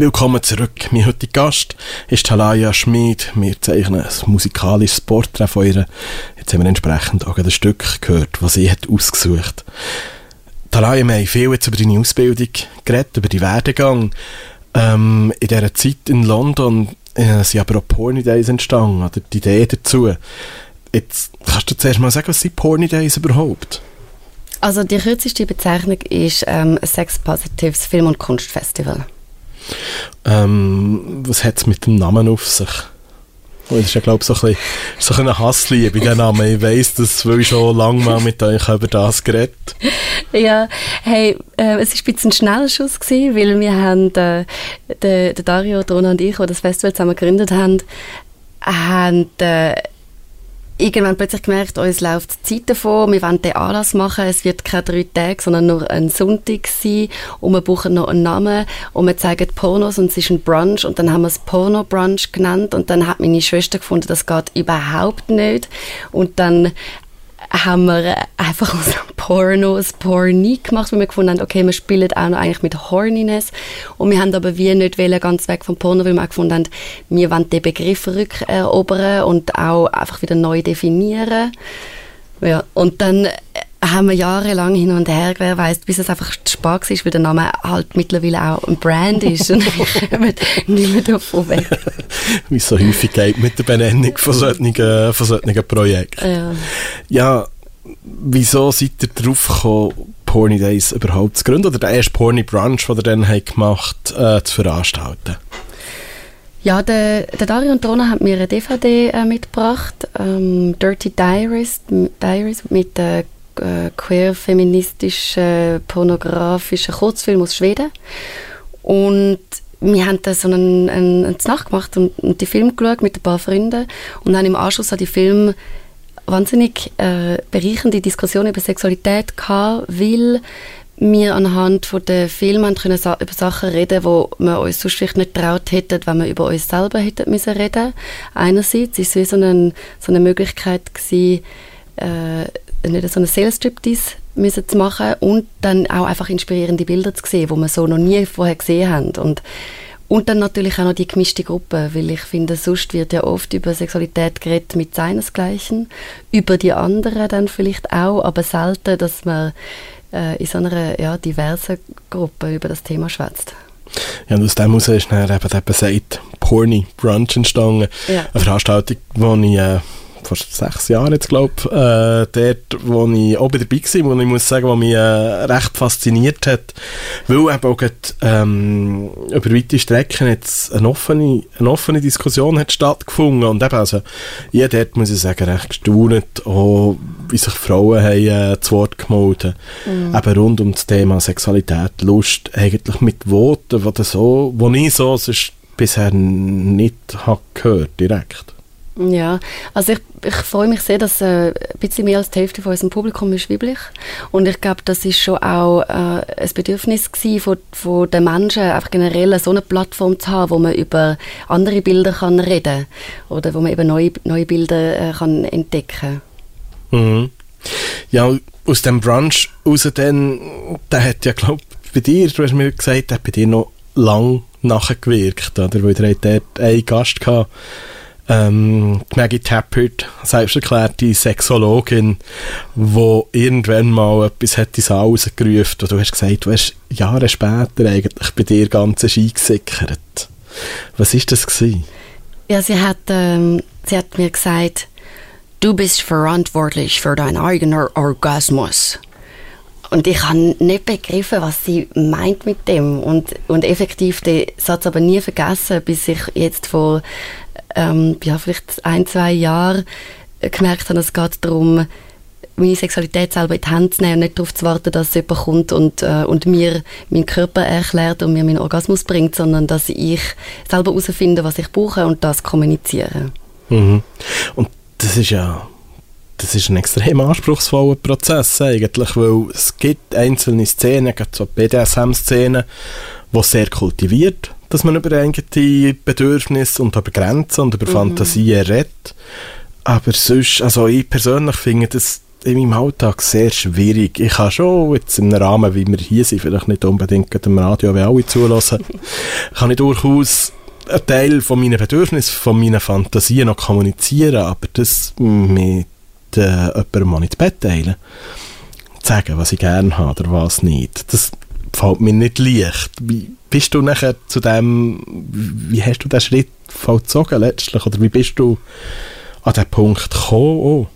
Willkommen zurück. Mein heutiger Gast ist Talaya Schmid. Wir zeichnen ein musikalisches Porträt von ihr. Jetzt haben wir entsprechend auch ein Stück gehört, das sie hat ausgesucht Talaya, wir haben viel jetzt über deine Ausbildung geredet, über deinen Werdegang. Ähm, in dieser Zeit in London äh, sind aber auch Porny Days entstanden, oder die Idee dazu. Jetzt kannst du zuerst mal sagen, was sind Porny Days überhaupt? Also die kürzeste Bezeichnung ist ähm, Sex Positives Film- und Kunstfestival. Ähm, was hat es mit dem Namen auf sich? Oh, Das ist ja, glaube ich, so ein, bisschen, so ein Hassliebe diesem Namen. Ich weiss das, weil ich schon lange mal mit euch über das geredet Ja, hey, äh, es war ein bisschen ein Schnellschuss, gewesen, weil wir haben, äh, der, der Dario, Drona und ich, die das Festival zusammen gegründet haben, haben äh, irgendwann plötzlich gemerkt, uns läuft die Zeit davon, wir wollen den Anlass machen, es wird keine drei Tage, sondern nur ein Sonntag sein und wir brauchen noch einen Namen und wir zeigen Pornos und es ist ein Brunch und dann haben wir es Porno-Brunch genannt und dann hat meine Schwester gefunden, das geht überhaupt nicht und dann haben wir äh, einfach dem Porno ein Porny gemacht, weil wir gefunden haben, okay, wir spielen auch noch eigentlich mit Horniness und wir haben aber wie nicht wollen, ganz weg vom Porno, weil wir auch gefunden haben, wir wollen den Begriff rückerobern und auch einfach wieder neu definieren. Ja, und dann äh, haben wir jahrelang hin und her gewährt, bis es einfach spät ist, weil der Name halt mittlerweile auch ein Brand ist und wir kommen nicht mehr davon weg. Wie es so häufig geht mit der Benennung von solchen, von solchen Projekten. Ja. Ja, wieso seid ihr drauf gekommen, Porny Days überhaupt zu gründen? Oder den ersten Porny Brunch, den ihr dann habt gemacht äh, zu veranstalten? Ja, der, der Dario und Rona haben mir eine DVD äh, mitgebracht, ähm, Dirty Diaries, Diaries mit äh, äh, queer-feministischen, pornografischen Kurzfilm aus Schweden. Und wir haben da so einen, einen, eine Nacht gemacht und, und die Film geschaut mit ein paar Freunden und dann im Anschluss an die Film wahnsinnig äh, bereichernde Diskussion über Sexualität gehabt, weil wir anhand der Filme können über Sachen reden, wo wir uns sonst vielleicht nicht traut hätten, wenn wir über uns selber hätten müssen reden. Einerseits ist es wie so, eine, so eine Möglichkeit gewesen, äh, nicht so einen Sales-Striptease müssen zu machen und dann auch einfach inspirierende Bilder zu sehen, wo wir so noch nie vorher gesehen haben. Und, und dann natürlich auch noch die gemischte Gruppe, weil ich finde, sonst wird ja oft über Sexualität geredet mit seinesgleichen, über die anderen dann vielleicht auch, aber selten, dass man äh, in so einer ja, diversen Gruppe über das Thema schwätzt. Ja, und aus dem heraus ist dann eben der besagt Porny Brunch entstanden. Ja. Eine Veranstaltung, die ich äh, vor sechs Jahren jetzt glaube äh, dort, wo ich auch dabei war, wo ich muss sagen, was mich äh, recht fasziniert hat, weil eben auch gerade, ähm, über weite Strecken jetzt eine offene, eine offene Diskussion hat stattgefunden. Und eben, also, ich dort, muss ich sagen, recht gestaunt, auch wie sich Frauen haben, äh, zu Wort gemeldet eben rund um das Thema Sexualität, Lust, eigentlich mit Worten, die so, wo ich so sonst bisher nicht habe gehört direkt. Ja, also ich, ich freue mich sehr, dass äh, ein bisschen mehr als die Hälfte von unserem Publikum ist weiblich. Und ich glaube, das ist schon auch äh, ein Bedürfnis gewesen von, von den Menschen, einfach generell so eine Plattform zu haben, wo man über andere Bilder kann reden oder wo man eben neue, neue Bilder äh, kann entdecken Mhm. Ja, aus dem Brunch raus dann, der hat ja, glaube bei dir, du hast mir gesagt, der hat bei dir noch lang nachgewirkt, oder? Weil ihr dort einen Gast gehabt, ähm, Maggie Tappert, selbst erklärte Sexologin, wo irgendwann mal etwas hat ins Saal rausgerufen und du hast gesagt, du hast Jahre später eigentlich bei dir ganz eingesickert. Was ist das gewesen? Ja, sie hat, ähm, sie hat mir gesagt, du bist verantwortlich für deinen eigenen Orgasmus. Und ich habe nicht begriffen, was sie meint mit dem. Und, und effektiv den Satz aber nie vergessen, bis ich jetzt vor ähm, ja, vielleicht ein, zwei Jahren äh, gemerkt habe, es geht darum, meine Sexualität selber in die Hand zu nehmen und nicht darauf zu warten, dass jemand kommt und, äh, und mir meinen Körper erklärt und mir meinen Orgasmus bringt, sondern dass ich selber herausfinde, was ich brauche und das kommuniziere. Mhm. Und das ist ja das ist ein extrem anspruchsvoller Prozess eigentlich, weil es gibt einzelne Szenen, gerade so BDSM-Szenen, wo sehr kultiviert, dass man über eigene Bedürfnisse und über Grenzen und über Fantasien redet. Aber sonst, also ich persönlich finde das in meinem Alltag sehr schwierig. Ich kann schon jetzt im Rahmen, wie wir hier sind, vielleicht nicht unbedingt im Radio, wie alle zulassen, kann ich durchaus einen Teil von meinen Bedürfnissen, von meinen Fantasien noch kommunizieren, aber das mit äh, jemandem mal ins Bett teilen, sagen, was ich gerne habe oder was nicht, das fällt mir nicht leicht. Wie bist du nachher zu dem, wie hast du den Schritt vollzogen letztlich, oder wie bist du an den Punkt gekommen? Oh.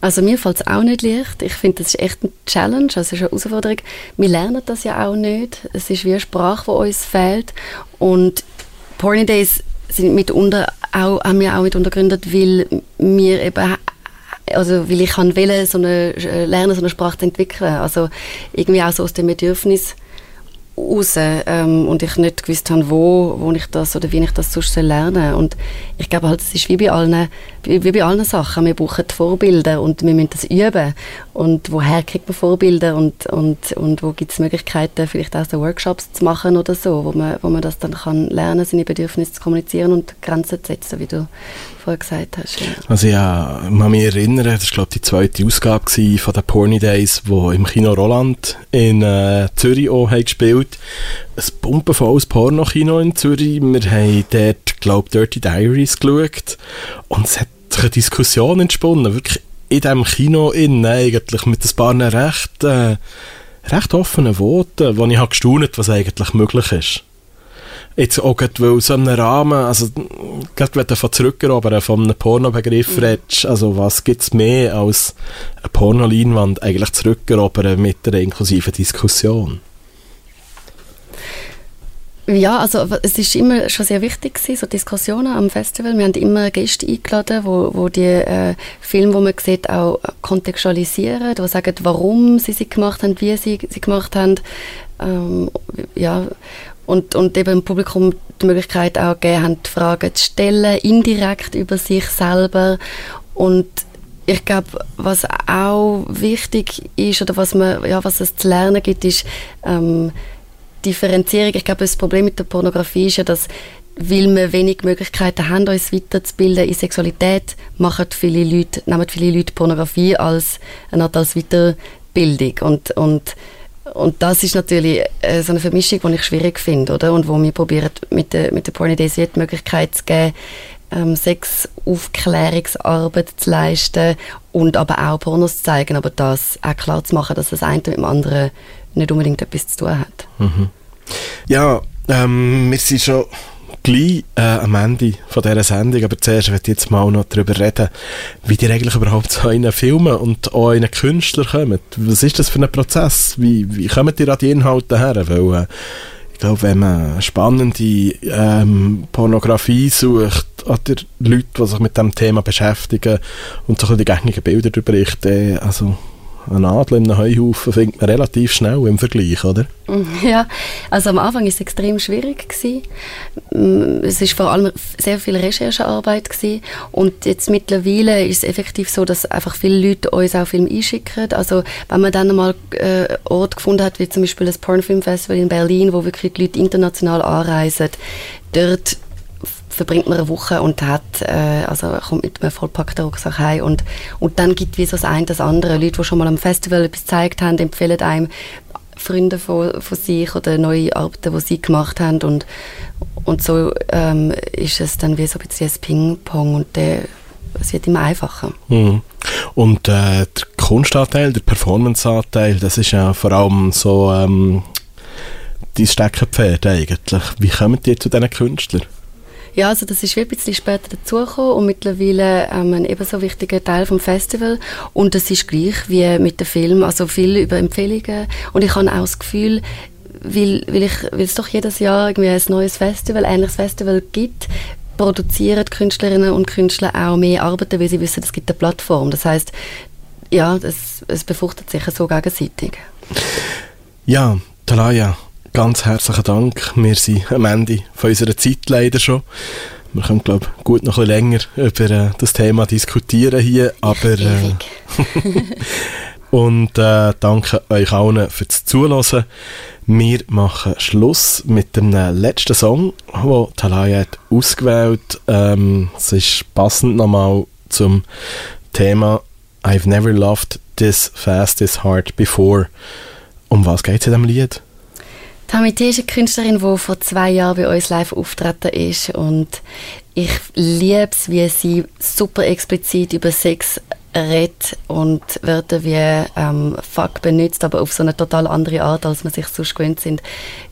Also mir fällt es auch nicht leicht. Ich finde, das ist echt eine Challenge, also es ist eine Herausforderung. Wir lernen das ja auch nicht. Es ist wie eine Sprache, die uns fehlt. Und Porny Days sind mitunter auch, haben wir auch mit untergründet, weil wir eben also weil ich kann wählen, so eine, äh, lernen, so eine Sprache zu entwickeln. Also irgendwie auch so aus dem Bedürfnis raus ähm, und ich nicht gewusst habe, wo, wo ich das oder wie ich das sonst soll lernen Und ich glaube halt, es ist wie bei allen, wie, wie bei allen Sachen, wir brauchen Vorbilder und wir müssen das üben. Und woher kriegt man Vorbilder und, und, und wo gibt es Möglichkeiten, vielleicht auch so Workshops zu machen oder so, wo man, wo man das dann kann lernen, seine Bedürfnisse zu kommunizieren und Grenzen zu setzen, wie du vorher gesagt hast. Ja. Also ja, ich kann mich erinnern, das war die zweite Ausgabe von den Porny Days, wo im Kino Roland in äh, Zürich auch haben gespielt. Ein pumpenvolles Pornokino in Zürich. Wir haben dort, glaube Dirty Diaries geschaut und es hat eine Diskussion entsponnen, wirklich in diesem Kino innen eigentlich mit ein paar recht, äh, recht offenen Worten, wo ich habe gestaunt, was eigentlich möglich ist. Jetzt auch gerade, weil so einem Rahmen, also gerade wenn du von zurückerobern, von einem Pornobegriff Mhm. redest, also was gibt es mehr als eine Pornoleinwand eigentlich zurückerobern mit einer inklusiven Diskussion? Ja, also es ist immer schon sehr wichtig gewesen, so Diskussionen am Festival. Wir haben immer Gäste eingeladen, wo, wo die äh, Filme, die man sieht, auch kontextualisieren, die sagen, warum sie sie gemacht haben, wie sie sie gemacht haben. Ähm, ja, und, und eben dem Publikum die Möglichkeit auch gegeben haben, Fragen zu stellen, indirekt über sich selber. Und ich glaube, was auch wichtig ist oder was, man, ja, was es zu lernen gibt, ist ähm, Differenzierung. Ich glaube, das Problem mit der Pornografie ist ja, dass weil wir wenig Möglichkeiten haben, uns weiterzubilden in Sexualität, machen viele Leute, nehmen viele Leute Pornografie als eine Art als Weiterbildung. Und, und, und das ist natürlich äh, so eine Vermischung, die ich schwierig finde, oder? Und wo wir probieren, mit der, mit der Porn Idee die Möglichkeit zu geben, ähm, Sexaufklärungsarbeit zu leisten und aber auch Pornos zu zeigen, aber das auch klar zu machen, dass das eine mit dem anderen nicht unbedingt etwas zu tun hat. Ja, ähm, wir sind schon gleich äh, am Ende von dieser Sendung, aber zuerst möchte ich jetzt mal noch darüber reden, wie die eigentlich überhaupt zu einen Filmen und einen Künstler kommen. Was ist das für ein Prozess? Wie, wie kommen die an die Inhalte her? Weil, äh, ich glaube, wenn man spannende ähm, Pornografie sucht oder Leute, die sich mit dem Thema beschäftigen und so die gängigen Bilder darüber berichten, also einen Adler in einem Heuhaufen findet man relativ schnell im Vergleich, oder? Ja, also am Anfang war es extrem schwierig. Gewesen. Mm, Es ist vor allem sehr viel Recherchearbeit gewesen. und jetzt mittlerweile ist es effektiv so, dass einfach viele Leute uns auch Filme einschicken. Also wenn man dann mal äh, Ort gefunden hat, wie zum Beispiel das Pornfilmfestival in Berlin, wo wirklich die Leute international anreisen, dort verbringt man eine Woche und hat, äh, also kommt mit einem vollpackten Rucksack heim und, und dann gibt wie so das eine das andere. Leute, die schon mal am Festival etwas gezeigt haben, empfehlen einem Freunde von, von sich oder neue Arbeiten, die sie gemacht haben und, und so ähm, ist es dann wie so ein bisschen ein Ping-Pong und der, es wird immer einfacher. Mhm. Und äh, der Kunstanteil, der Performanceanteil, das ist ja vor allem so ähm, dein Steckenpferd eigentlich. Wie kommen die zu diesen Künstlern? Ja, also das ist ein bisschen später dazugekommen und mittlerweile ähm, ein ebenso wichtiger Teil vom Festival und es ist gleich wie mit dem Film, also viel über Empfehlungen und ich habe auch das Gefühl, weil, weil, ich, weil es doch jedes Jahr irgendwie ein neues Festival, ein ähnliches Festival gibt, produzieren die Künstlerinnen und Künstler auch mehr Arbeiten, weil sie wissen, es gibt eine Plattform. Das heißt, ja, es, es befruchtet sich so gegenseitig. Ja, Talaya, ganz herzlichen Dank. Wir sind am Ende von unserer Zeit leider schon. Wir können, glaube ich, gut noch ein bisschen länger über äh, das Thema diskutieren hier, aber... Äh. Und äh, danke euch allen fürs Zuhören. Wir machen Schluss mit dem letzten Song, den Talaya hat ausgewählt. Ähm, es ist passend nochmal zum Thema I've never loved this fast, this hard before. Um was geht es in diesem Lied? Tamite ist eine Künstlerin, die vor zwei Jahren bei uns live auftreten ist und ich liebe es, wie sie super explizit über Sex redet und Wörter wie ähm, Fuck benutzt, aber auf so eine total andere Art, als man sich sonst gewöhnt sind,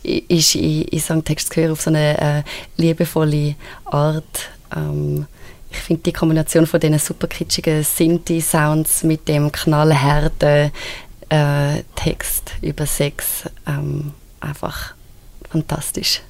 ist in, in Songtext hören, auf so eine äh, liebevolle Art. Ähm, ich finde die Kombination von diesen super kitschigen Sinti-Sounds mit dem knallharten äh, Text über Sex ähm, einfach fantastisch.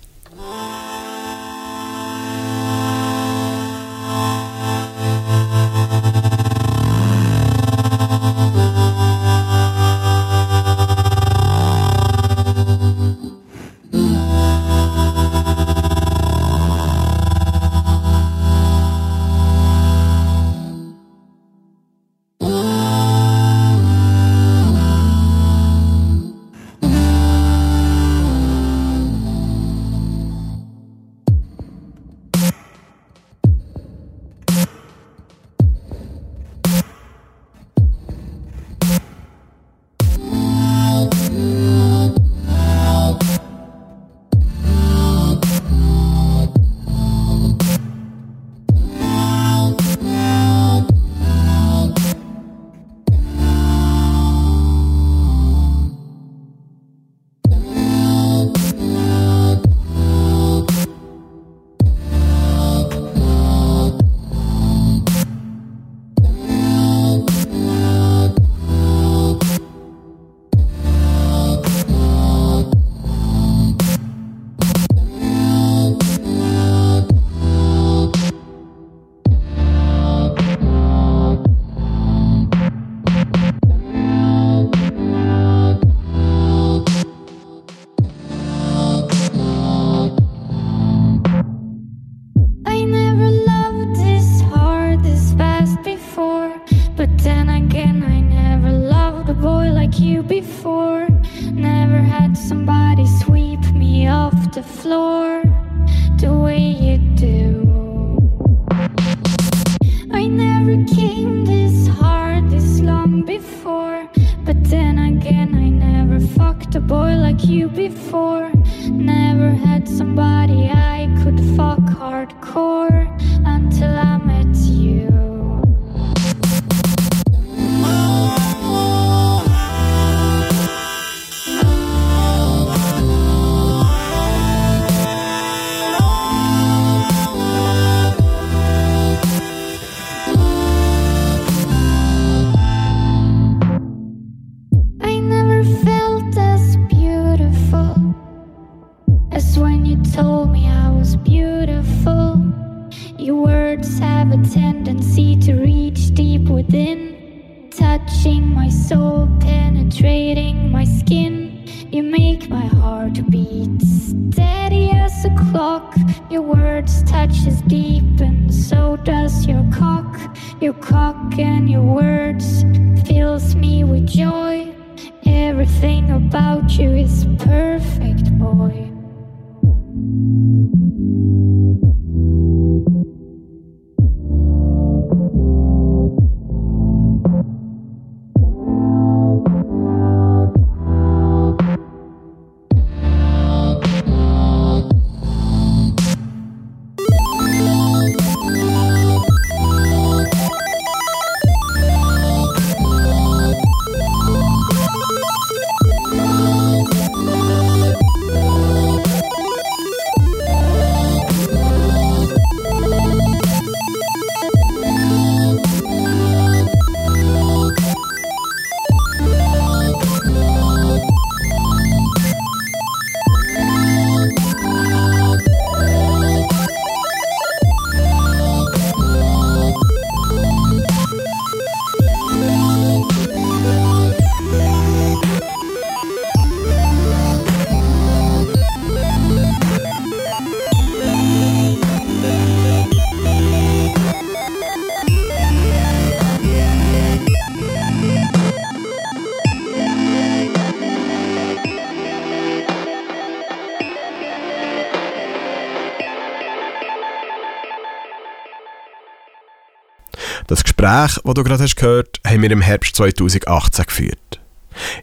Das Gespräch, das du gerade hast gehört, haben wir im Herbst 2018 geführt.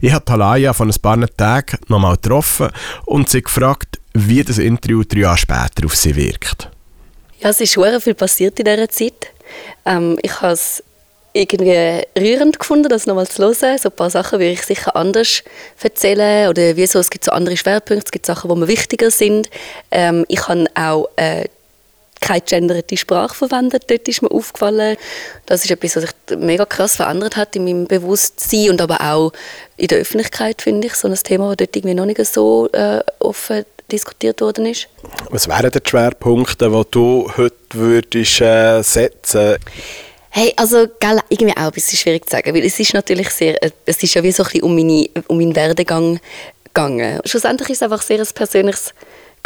Ich habe Talaya von ein paar Tagen nochmal getroffen und sie gefragt, wie das Interview drei Jahre später auf sie wirkt. Ja, es ist sehr viel passiert in dieser Zeit. Ähm, ich habe es irgendwie rührend gefunden, das nochmal zu hören. So ein paar Sachen würde ich sicher anders erzählen. Oder wieso, es gibt so andere Schwerpunkte, es gibt Sachen, die mir wichtiger sind. Ähm, ich habe auch äh, keine genderte Sprache verwendet. Dort ist mir aufgefallen. Das ist etwas, was sich mega krass verändert hat in meinem Bewusstsein und aber auch in der Öffentlichkeit, finde ich. So ein Thema, das dort irgendwie noch nicht so äh, offen diskutiert worden ist. Was wären die Schwerpunkte, die du heute würdest, äh, setzen Hey, also gell, irgendwie auch ein bisschen schwierig zu sagen, weil es ist natürlich sehr, äh, es ist ja wie so ein bisschen um, meine, um meinen Werdegang gegangen. Schlussendlich ist es einfach sehr ein persönliches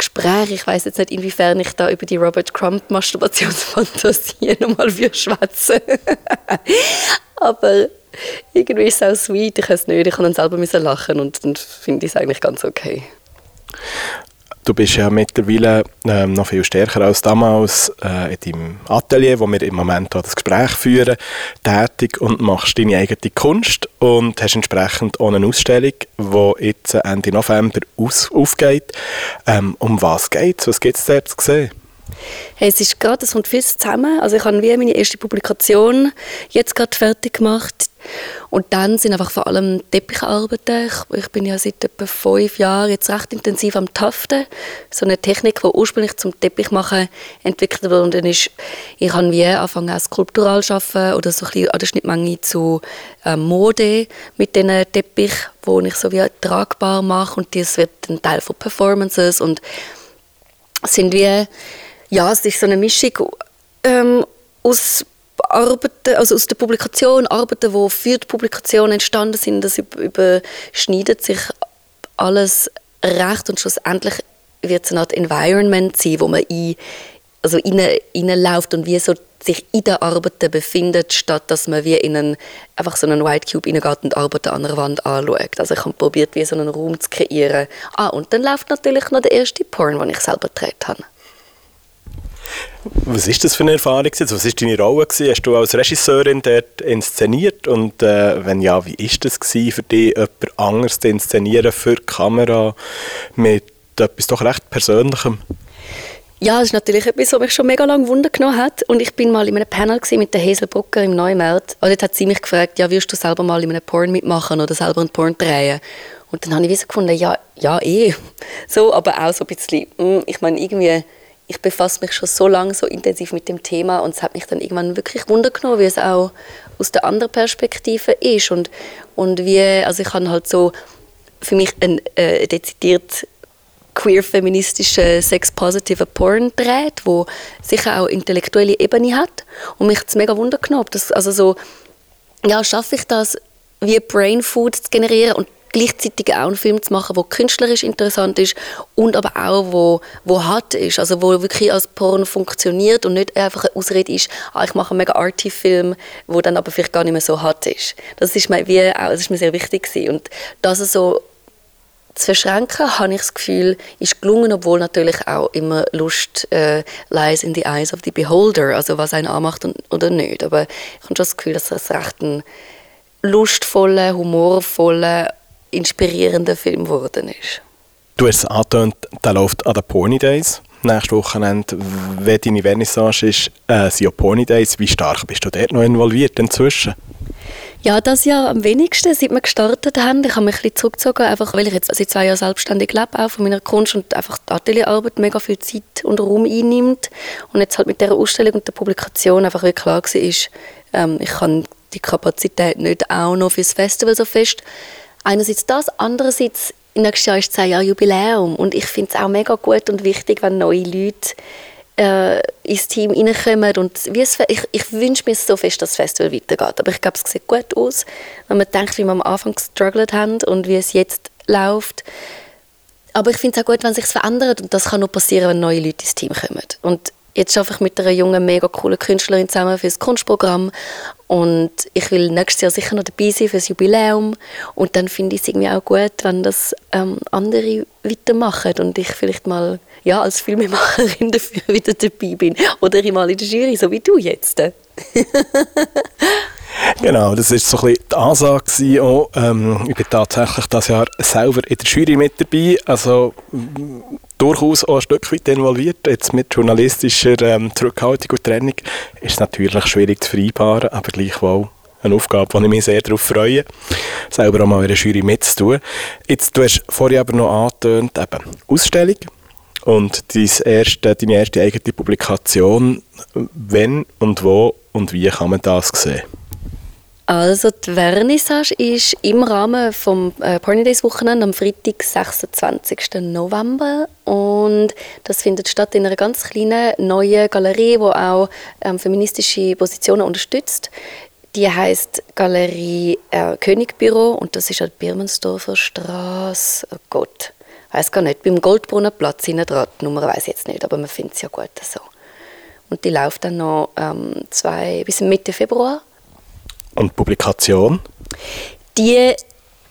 Gespräch. Ich weiß jetzt nicht, inwiefern ich da über die Robert Crump Masturbationsfantasie nochmal schwätzen. Aber irgendwie ist es auch sweet. Ich weiß nicht, ich kann dann selber lachen und dann finde ich es eigentlich ganz okay. Du bist ja mittlerweile ähm, noch viel stärker als damals äh, in deinem Atelier, wo wir im Moment auch das Gespräch führen, tätig und machst deine eigene Kunst und hast entsprechend auch eine Ausstellung, die jetzt Ende November aus, aufgeht. Ähm, um was geht es? Was gibt es dort zu sehen? Hey, es ist gerade, es kommt vieles zusammen. Also ich habe wie meine erste Publikation jetzt gerade fertig gemacht. Und dann sind einfach vor allem Teppicharbeiten. Ich, ich bin ja seit etwa fünf Jahren jetzt recht intensiv am Taften. So eine Technik, die ursprünglich zum Teppich machen entwickelt wurde. ist, ich habe wie angefangen auch skulptural zu arbeiten oder so ein bisschen an der Schnittmenge zu äh, Mode mit diesen Teppich, wo ich so wie tragbar mache und das wird ein Teil von Performances und sind wie ja, es ist so eine Mischung ähm, aus Arbeiten, also aus der Publikation, Arbeiten, die für die Publikation entstanden sind, das über- überschneidet sich alles recht und schlussendlich wird es eine Art Environment sein, wo man in, also rein, reinläuft und wie so sich in den Arbeiten befindet, statt dass man wie in einen, einfach so einen White Cube reingeht und Arbeiten an einer Wand anschaut. Also ich habe probiert, wie so einen Raum zu kreieren. Ah, und dann läuft natürlich noch der erste Porn, den ich selber gedreht habe. Was ist das für eine Erfahrung? Also, Was war deine Rolle? Gewesen? Hast du als Regisseurin dort inszeniert? Und äh, wenn ja, wie war das gewesen für dich, jemand anderes zu inszenieren für die Kamera mit etwas doch recht Persönlichem? Ja, das ist natürlich etwas, was mich schon mega lange Wunder genommen hat. Und ich bin mal in einem Panel mit der Hazel Brucker im Neumärz. Und dort hat sie mich gefragt, ja, würdest du selber mal in einem Porn mitmachen oder selber einen Porn drehen? Und dann habe ich so gefunden, ja, ja, eh. So, aber auch so ein bisschen, mm, ich meine, irgendwie, ich befasse mich schon so lange so intensiv mit dem Thema und es hat mich dann irgendwann wirklich Wunder genommen, wie es auch aus der anderen Perspektive ist. Und, und wie, also ich habe halt so für mich ein äh, dezidiert queer-feministischen sex-positiven Porn dreht, wo sicher auch intellektuelle Ebene hat. Und mich hat mega Wunder genommen. ob Das, also so, ja, schaffe ich das, wie Brain Food zu generieren und gleichzeitig auch einen Film zu machen, der künstlerisch interessant ist und aber auch, wo, wo hart ist, also wo wirklich als Porn funktioniert und nicht einfach eine Ausrede ist, ah, ich mache einen mega arty Film, wo dann aber vielleicht gar nicht mehr so hart ist. Das ist mir, wie, auch, das ist mir sehr wichtig gewesen. und das so zu verschränken, habe ich das Gefühl, ist gelungen, obwohl natürlich auch immer Lust äh, lies in the eyes of the beholder, also was einen anmacht und, oder nicht. Aber ich habe schon das Gefühl, dass das recht ein lustvoller, humorvoller, inspirierender Film geworden ist. Du hast es angetönt, der läuft an den Pony Days. Nächstes Wochenende, wenn deine Vernissage ist, äh, sind ja Pony Days. Wie stark bist du dort noch involviert inzwischen? Ja, das Jahr am wenigsten, seit wir gestartet haben. Ich habe mich ein bisschen zurückgezogen, einfach weil ich jetzt seit zwei Jahren selbstständig lebe, auch von meiner Kunst und einfach die Atelierarbeit mega viel Zeit und Raum einnimmt. Und jetzt halt mit dieser Ausstellung und der Publikation einfach wirklich klar war, ist, ähm, ich kann die Kapazität nicht auch noch fürs Festival so fest. Einerseits das, andererseits nächstes Jahr ist zehn Jahre Jubiläum und ich finde es auch mega gut und wichtig, wenn neue Leute äh, ins Team reinkommen und wie es, ich, ich wünsche mir so fest, dass das Festival weitergeht, aber ich glaube, es sieht gut aus, wenn man denkt, wie wir am Anfang gestruggelt haben und wie es jetzt läuft. Aber ich finde es auch gut, wenn sich verändert und das kann nur passieren, wenn neue Leute ins Team kommen. Und jetzt arbeite ich mit einer jungen, mega coolen Künstlerin zusammen für das Kunstprogramm und ich will nächstes Jahr sicher noch dabei sein für das Jubiläum und dann finde ich es irgendwie auch gut, wenn das ähm, andere weitermachen und ich vielleicht mal ja, als Filmemacherin dafür wieder dabei bin oder ich mal in der Jury, so wie du jetzt. Genau, das war so ein bisschen die Ansage. Ähm, ich bin tatsächlich das Jahr selber in der Jury mit dabei, also durchaus auch ein Stück weit involviert. Jetzt mit journalistischer ähm, Zurückhaltung und Trennung ist es natürlich schwierig zu vereinbaren, aber gleichwohl eine Aufgabe, wo ich mich sehr darauf freue, selber auch mal in der Jury mitzutun. Jetzt, du hast vorhin aber noch angetönt, eben Ausstellung und dein erste, deine erste eigene Publikation. Wenn und wo und wie kann man das sehen? Also die Vernissage ist im Rahmen vom äh, Porny Days Wochenende am Freitag, 26. November und das findet statt in einer ganz kleinen neuen Galerie, wo auch ähm, feministische Positionen unterstützt. Die heißt Galerie äh, Königbüro und das ist an der Birmensdorfer Straße. Oh Gott, weiß gar nicht. Beim Goldbrunnenplatz hinten dran. Die Nummer weiß ich jetzt nicht, aber man findet es ja gut so. Und die läuft dann noch ähm, zwei, bis Mitte Februar. Und Publikation? Die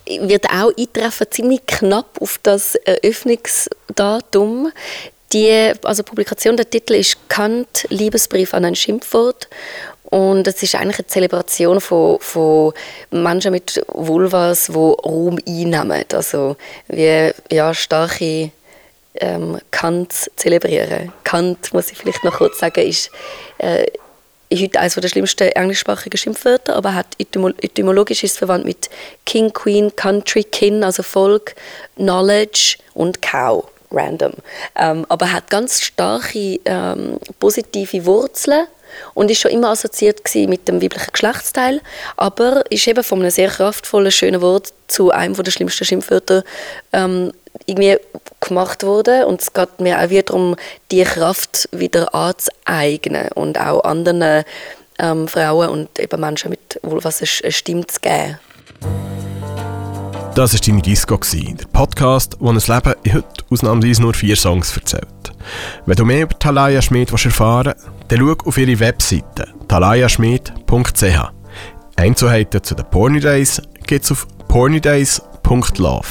wird auch eintreffen, ziemlich knapp auf das Eröffnungsdatum. Die also Publikation, der Titel ist Kant, Liebesbrief an ein Schimpfwort. Und es ist eigentlich eine Zelebration von, von Menschen mit Vulvas, die Raum einnehmen. Also wie ja, starke ähm, Kant zelebrieren. Kant, muss ich vielleicht noch kurz sagen, ist äh, heute eines der schlimmsten englischsprachigen Schimpfwörter, aber hat etymo etymologisch ist es verwandt mit King, Queen, Country, Kin, also Volk, Knowledge und Cow, random. Ähm, aber hat ganz starke ähm, positive Wurzeln und ist schon immer assoziiert mit dem weiblichen Geschlechtsteil, aber ist eben von einem sehr kraftvollen, schönen Wort zu einem der schlimmsten Schimpfwörter ähm, irgendwie gemacht worden und es geht mir auch wieder darum, die Kraft wieder anzueignen und auch anderen ähm, Frauen und eben Menschen mit Vulvas eine Stimme zu geben. Das war deine Disco, der Podcast, wo ein Leben in heute ausnahmsweise nur vier Songs erzählt. Wenn du mehr über Talaya Schmid erfahren willst, dann schau auf ihre Webseite talayaschmid.ch. Einzelheiten zu den Porny Days gibt es auf pornydays.love.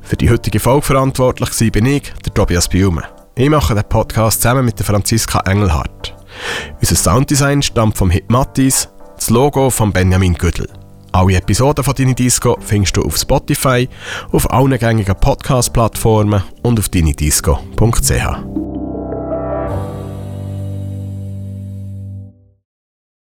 Für die heutige Folge verantwortlich war bin ich, der Tobias Biume. Ich mache den Podcast zusammen mit der Franziska Engelhardt. Unser Sounddesign stammt vom Hit Mattis, das Logo von Benjamin Güdel. Alle Episoden von Dini Disco findest du auf Spotify, auf allen gängigen Podcast-Plattformen und auf dinidisco.ch.